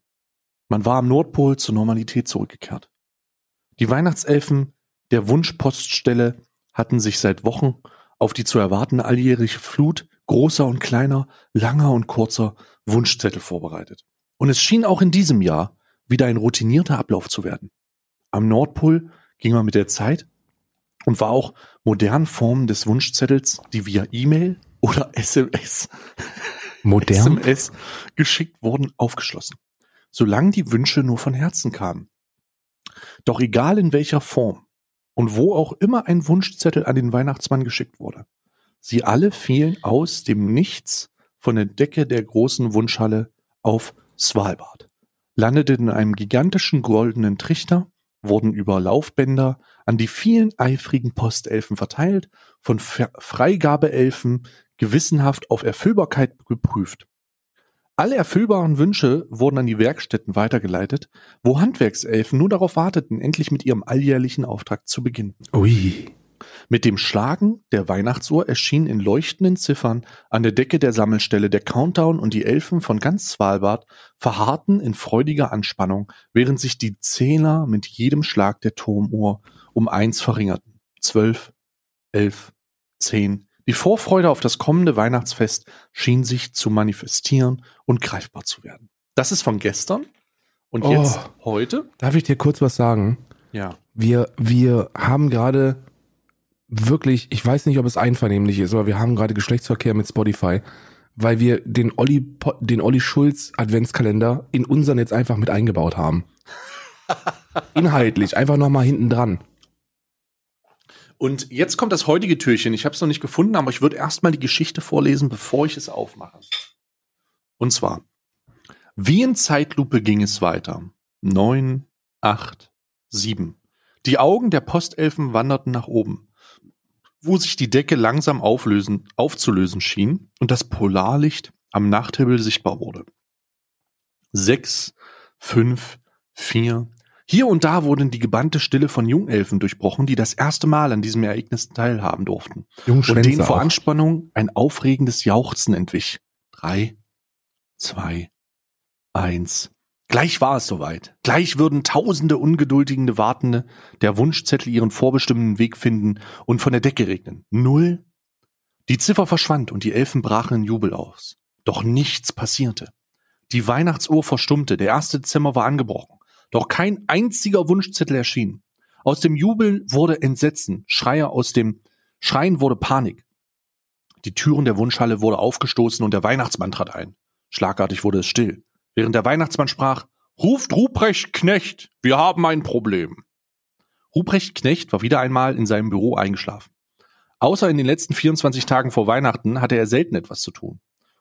Man war am Nordpol zur Normalität zurückgekehrt. Die Weihnachtselfen der Wunschpoststelle hatten sich seit Wochen auf die zu erwartende alljährige Flut großer und kleiner, langer und kurzer Wunschzettel vorbereitet. Und es schien auch in diesem Jahr wieder ein routinierter Ablauf zu werden. Am Nordpol ging man mit der Zeit und war auch modernen Formen des Wunschzettels, die via E-Mail oder SMS Modern? SMS geschickt wurden, aufgeschlossen. Solange die Wünsche nur von Herzen kamen. Doch egal in welcher Form und wo auch immer ein Wunschzettel an den Weihnachtsmann geschickt wurde, sie alle fielen aus dem Nichts von der Decke der großen Wunschhalle auf Svalbard, landeten in einem gigantischen goldenen Trichter, wurden über Laufbänder an die vielen eifrigen Postelfen verteilt, von Freigabeelfen gewissenhaft auf Erfüllbarkeit geprüft. Alle erfüllbaren Wünsche wurden an die Werkstätten weitergeleitet, wo Handwerkselfen nur darauf warteten, endlich mit ihrem alljährlichen Auftrag zu beginnen. Ui. Mit dem Schlagen der Weihnachtsuhr erschien in leuchtenden Ziffern an der Decke der Sammelstelle der Countdown und die Elfen von ganz Svalbard verharrten in freudiger Anspannung, während sich die Zähler mit jedem Schlag der Turmuhr um eins verringerten. Zwölf, elf, zehn, die Vorfreude auf das kommende Weihnachtsfest schien sich zu manifestieren und greifbar zu werden. Das ist von gestern. Und oh, jetzt heute. Darf ich dir kurz was sagen? Ja. Wir, wir haben gerade wirklich, ich weiß nicht, ob es einvernehmlich ist, aber wir haben gerade Geschlechtsverkehr mit Spotify, weil wir den Olli, den Olli Schulz Adventskalender in unseren jetzt einfach mit eingebaut haben. Inhaltlich, einfach nochmal hinten dran. Und jetzt kommt das heutige Türchen. Ich habe es noch nicht gefunden, aber ich würde erstmal die Geschichte vorlesen, bevor ich es aufmache. Und zwar, wie in Zeitlupe ging es weiter. Neun, acht, sieben. Die Augen der Postelfen wanderten nach oben, wo sich die Decke langsam auflösen, aufzulösen schien und das Polarlicht am Nachthimmel sichtbar wurde. Sechs, fünf, vier, hier und da wurden die gebannte Stille von Jungelfen durchbrochen, die das erste Mal an diesem Ereignis teilhaben durften. Und denen vor Anspannung ein aufregendes Jauchzen entwich. Drei, zwei, eins. Gleich war es soweit. Gleich würden tausende ungeduldige Wartende der Wunschzettel ihren vorbestimmten Weg finden und von der Decke regnen. Null. Die Ziffer verschwand und die Elfen brachen in Jubel aus. Doch nichts passierte. Die Weihnachtsuhr verstummte, der erste Dezember war angebrochen. Doch kein einziger Wunschzettel erschien. Aus dem Jubel wurde Entsetzen, Schreier aus dem Schreien wurde Panik. Die Türen der Wunschhalle wurde aufgestoßen und der Weihnachtsmann trat ein. Schlagartig wurde es still, während der Weihnachtsmann sprach, Ruft Ruprecht Knecht, wir haben ein Problem. Ruprecht Knecht war wieder einmal in seinem Büro eingeschlafen. Außer in den letzten 24 Tagen vor Weihnachten hatte er selten etwas zu tun.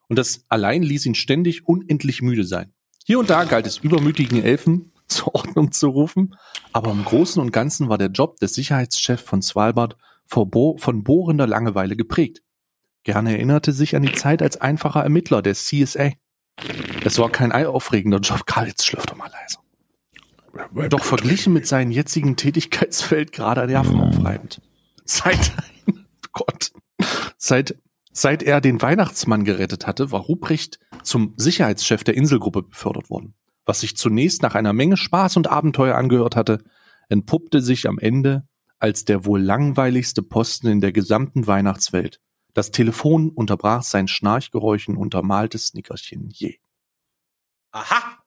Und das allein ließ ihn ständig unendlich müde sein. Hier und da galt es übermütigen Elfen zur Ordnung zu rufen, aber im Großen und Ganzen war der Job des Sicherheitschefs von Svalbard von bohrender Langeweile geprägt. Gerne erinnerte sich an die Zeit als einfacher Ermittler der CSA. Es war kein aufregender Job. Karl, jetzt schlürft doch mal leise. Doch verglichen mit seinem jetzigen Tätigkeitsfeld gerade nervenaufreibend. Seit, Gott, seit, seit er den Weihnachtsmann gerettet hatte, war Ruprecht zum Sicherheitschef der Inselgruppe befördert worden. Was sich zunächst nach einer Menge Spaß und Abenteuer angehört hatte, entpuppte sich am Ende als der wohl langweiligste Posten in der gesamten Weihnachtswelt. Das Telefon unterbrach sein Schnarchgeräusch und untermaltes Nickerchen je. Aha!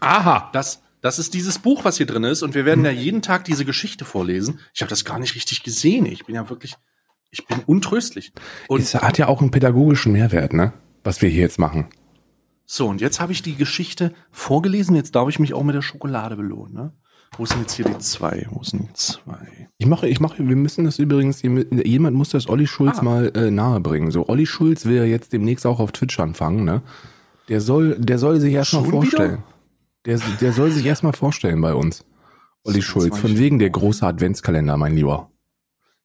Aha! Das, das ist dieses Buch, was hier drin ist, und wir werden ja jeden Tag diese Geschichte vorlesen. Ich habe das gar nicht richtig gesehen. Ich bin ja wirklich, ich bin untröstlich. Und es hat ja auch einen pädagogischen Mehrwert, ne? Was wir hier jetzt machen. So, und jetzt habe ich die Geschichte vorgelesen. Jetzt darf ich mich auch mit der Schokolade belohnen, ne? Wo sind jetzt hier die zwei? Wo sind die zwei? Ich mache, ich mache, wir müssen das übrigens, jemand muss das Olli Schulz ah. mal äh, nahe bringen. So, Olli Schulz will ja jetzt demnächst auch auf Twitch anfangen, ne? Der soll, der soll sich erstmal vorstellen. Der, der soll sich erstmal vorstellen bei uns. Olli Schulz, von wegen der große Adventskalender, mein Lieber.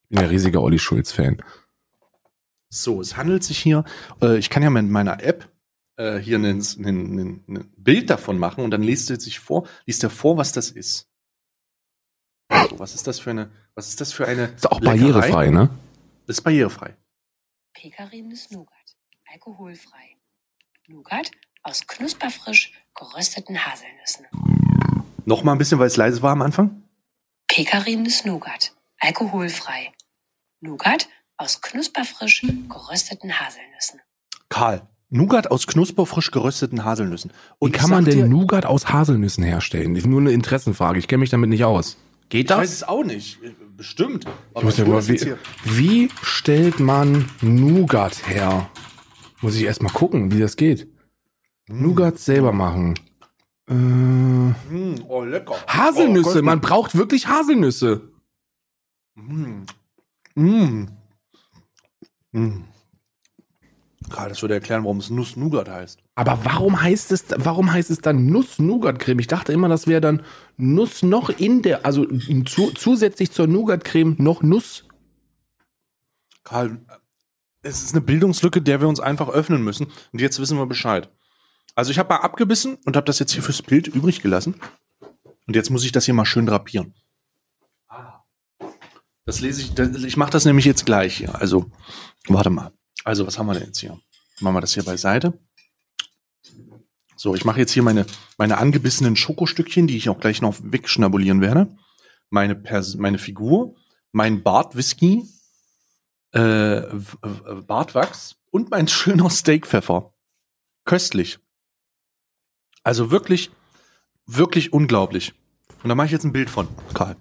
Ich bin ein riesiger Olli Schulz-Fan. So, es handelt sich hier, äh, ich kann ja mit meiner App äh, hier ein, ein, ein, Bild davon machen und dann liest er sich vor, liest er vor, was das ist. So, was ist das für eine, was ist das für eine? Ist auch Leckerei? barrierefrei, ne? Das ist barrierefrei. Pekarenes Nougat, alkoholfrei. Nougat aus knusperfrisch gerösteten Haselnüssen. Noch mal ein bisschen, weil es leise war am Anfang. Pekarenes Nougat, alkoholfrei. Nougat aus knusperfrisch gerösteten Haselnüssen. Karl, Nougat aus knusperfrisch gerösteten Haselnüssen. Und Wie kann man denn dir, Nougat aus Haselnüssen herstellen? Das ist nur eine Interessenfrage. Ich kenne mich damit nicht aus. Geht das? Ich weiß es auch nicht. Bestimmt. Aber ich ja mal, wie, wie stellt man Nougat her? Muss ich erst mal gucken, wie das geht. Mm. Nougat selber machen. Äh, mm, oh, lecker. Haselnüsse. Oh, man braucht wirklich Haselnüsse. Mm. Mm. Mm. Gerade das würde erklären, warum es Nuss-Nougat heißt. Aber warum heißt es, warum heißt es dann Nuss-Nougat-Creme? Ich dachte immer, das wäre dann Nuss noch in der, also zu, zusätzlich zur Nougat-Creme noch Nuss. Karl, es ist eine Bildungslücke, der wir uns einfach öffnen müssen. Und jetzt wissen wir Bescheid. Also ich habe mal abgebissen und habe das jetzt hier fürs Bild übrig gelassen. Und jetzt muss ich das hier mal schön drapieren. Das lese ich, ich mache das nämlich jetzt gleich hier. Also, warte mal. Also, was haben wir denn jetzt hier? Machen wir das hier beiseite. So, ich mache jetzt hier meine, meine angebissenen Schokostückchen, die ich auch gleich noch wegschnabulieren werde. Meine, Pers meine Figur, mein Bartwhisky, äh, Bartwachs und mein schöner Steakpfeffer. Köstlich. Also wirklich, wirklich unglaublich. Und da mache ich jetzt ein Bild von, Karl.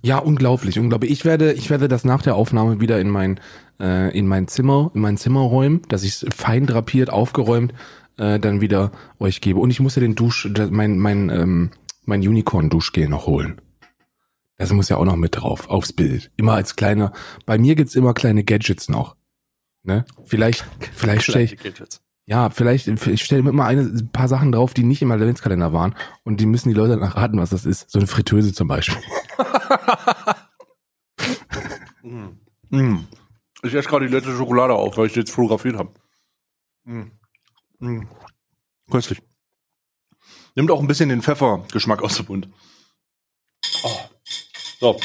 Ja, unglaublich, unglaublich. Ich werde, ich werde das nach der Aufnahme wieder in mein, äh, in mein Zimmer, in mein Zimmer räumen, dass ich es fein drapiert, aufgeräumt, äh, dann wieder euch gebe. Und ich muss ja den Dusch, mein, mein, ähm, mein Unicorn-Duschgel noch holen. Das muss ja auch noch mit drauf, aufs Bild. Immer als kleiner, bei mir gibt's immer kleine Gadgets noch. Ne? Vielleicht, vielleicht stelle ich, Gadgets. Ja, vielleicht, ich stelle immer eine, ein paar Sachen drauf, die nicht im Adventskalender waren und die müssen die Leute dann raten, was das ist. So eine Fritteuse zum Beispiel. mm. Mm. Ich esse gerade die letzte Schokolade auf, weil ich die jetzt fotografiert habe. Mm. Mm. Köstlich. Nimmt auch ein bisschen den Pfeffergeschmack aus dem Mund. Oh. So,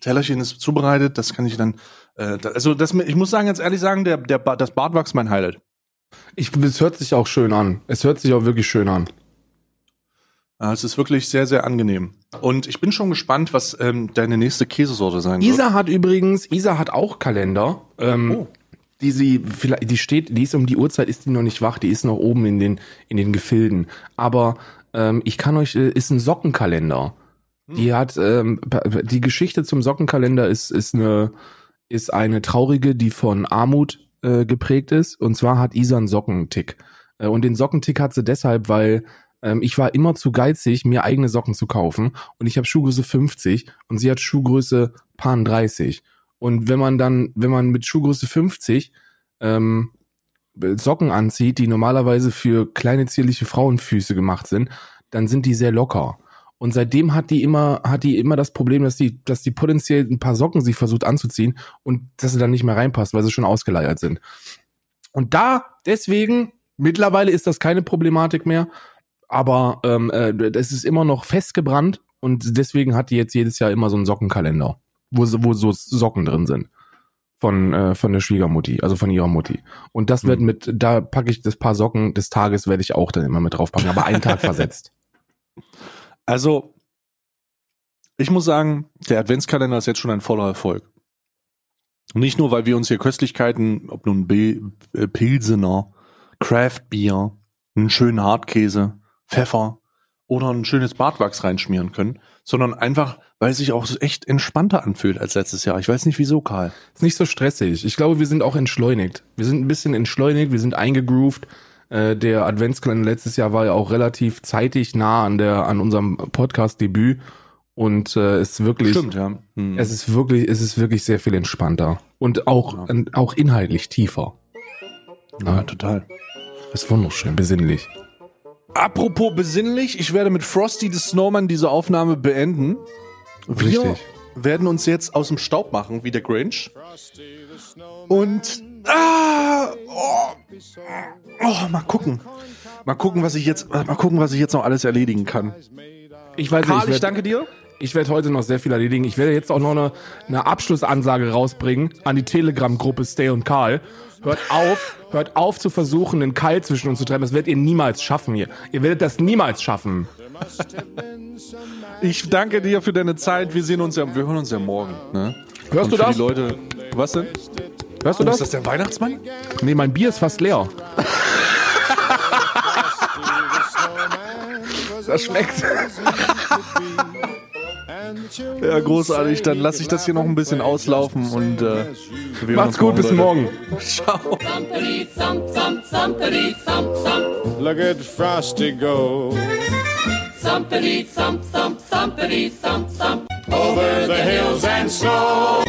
Tellerchen ist zubereitet, das kann ich dann, äh, also das, ich muss sagen, ganz ehrlich sagen, der, der, das Bartwachs mein Highlight. Ich, es hört sich auch schön an. Es hört sich auch wirklich schön an. Es ist wirklich sehr, sehr angenehm. Und ich bin schon gespannt, was ähm, deine nächste Käsesorte sein wird. Isa hat übrigens, Isa hat auch Kalender. Ähm, oh. Die sie vielleicht, die steht, die ist um die Uhrzeit, ist die noch nicht wach, die ist noch oben in den in den Gefilden. Aber ähm, ich kann euch, äh, ist ein Sockenkalender. Hm. Die hat ähm, die Geschichte zum Sockenkalender ist ist eine ist eine traurige, die von Armut äh, geprägt ist. Und zwar hat Isa einen Sockentick. Äh, und den Sockentick hat sie deshalb, weil ähm, ich war immer zu geizig, mir eigene Socken zu kaufen. Und ich habe Schuhgröße 50 und sie hat Schuhgröße Pan 30. Und wenn man dann, wenn man mit Schuhgröße 50 ähm, Socken anzieht, die normalerweise für kleine zierliche Frauenfüße gemacht sind, dann sind die sehr locker. Und seitdem hat die immer, hat die immer das Problem, dass die, dass die potenziell ein paar Socken sich versucht anzuziehen und dass sie dann nicht mehr reinpasst, weil sie schon ausgeleiert sind. Und da, deswegen, mittlerweile ist das keine Problematik mehr, aber ähm, äh, das ist immer noch festgebrannt und deswegen hat die jetzt jedes Jahr immer so einen Sockenkalender, wo, wo so Socken drin sind von, äh, von der Schwiegermutti, also von ihrer Mutti. Und das wird mhm. mit, da packe ich das paar Socken des Tages, werde ich auch dann immer mit draufpacken, aber einen Tag versetzt. Also, ich muss sagen, der Adventskalender ist jetzt schon ein voller Erfolg. nicht nur, weil wir uns hier Köstlichkeiten, ob nun äh, Pilsener, Craft Beer, einen schönen Hartkäse, Pfeffer oder ein schönes Bartwachs reinschmieren können, sondern einfach, weil es sich auch echt entspannter anfühlt als letztes Jahr. Ich weiß nicht wieso, Karl. Ist nicht so stressig. Ich glaube, wir sind auch entschleunigt. Wir sind ein bisschen entschleunigt, wir sind eingegroovt. Äh, der Adventskalender letztes Jahr war ja auch relativ zeitig nah an der an unserem Podcast-Debüt und äh, ist wirklich Stimmt, ja. Hm. es ist wirklich es ist wirklich sehr viel entspannter und auch ja. auch inhaltlich tiefer. Ja, ja, total. Ist wunderschön, besinnlich. Apropos besinnlich, ich werde mit Frosty the Snowman diese Aufnahme beenden. Wir Richtig. werden uns jetzt aus dem Staub machen, wie der Grinch. Und ah, oh, oh, mal gucken. Mal gucken, was ich jetzt mal gucken, was ich jetzt noch alles erledigen kann. Ich weiß Karl, nicht, ich, ich danke dir. Ich werde heute noch sehr viel erledigen. Ich werde jetzt auch noch eine, eine Abschlussansage rausbringen an die Telegram-Gruppe Stay und Karl. Hört auf, hört auf zu versuchen, den Keil zwischen uns zu treiben. Das werdet ihr niemals schaffen hier. Ihr werdet das niemals schaffen. Ich danke dir für deine Zeit. Wir sehen uns ja, wir hören uns ja morgen. Ne? Hörst Und du das? Die Leute, was denn? Hörst du Oh, das? ist das der Weihnachtsmann? Nee, mein Bier ist fast leer. Das schmeckt. Ja, großartig. Dann lasse ich das hier noch ein bisschen auslaufen und äh, wir Macht's gut, bis Leute. morgen. Ciao. Look at Frosty go Thumpity thump thump thumpity thump thump. over the hills and snow.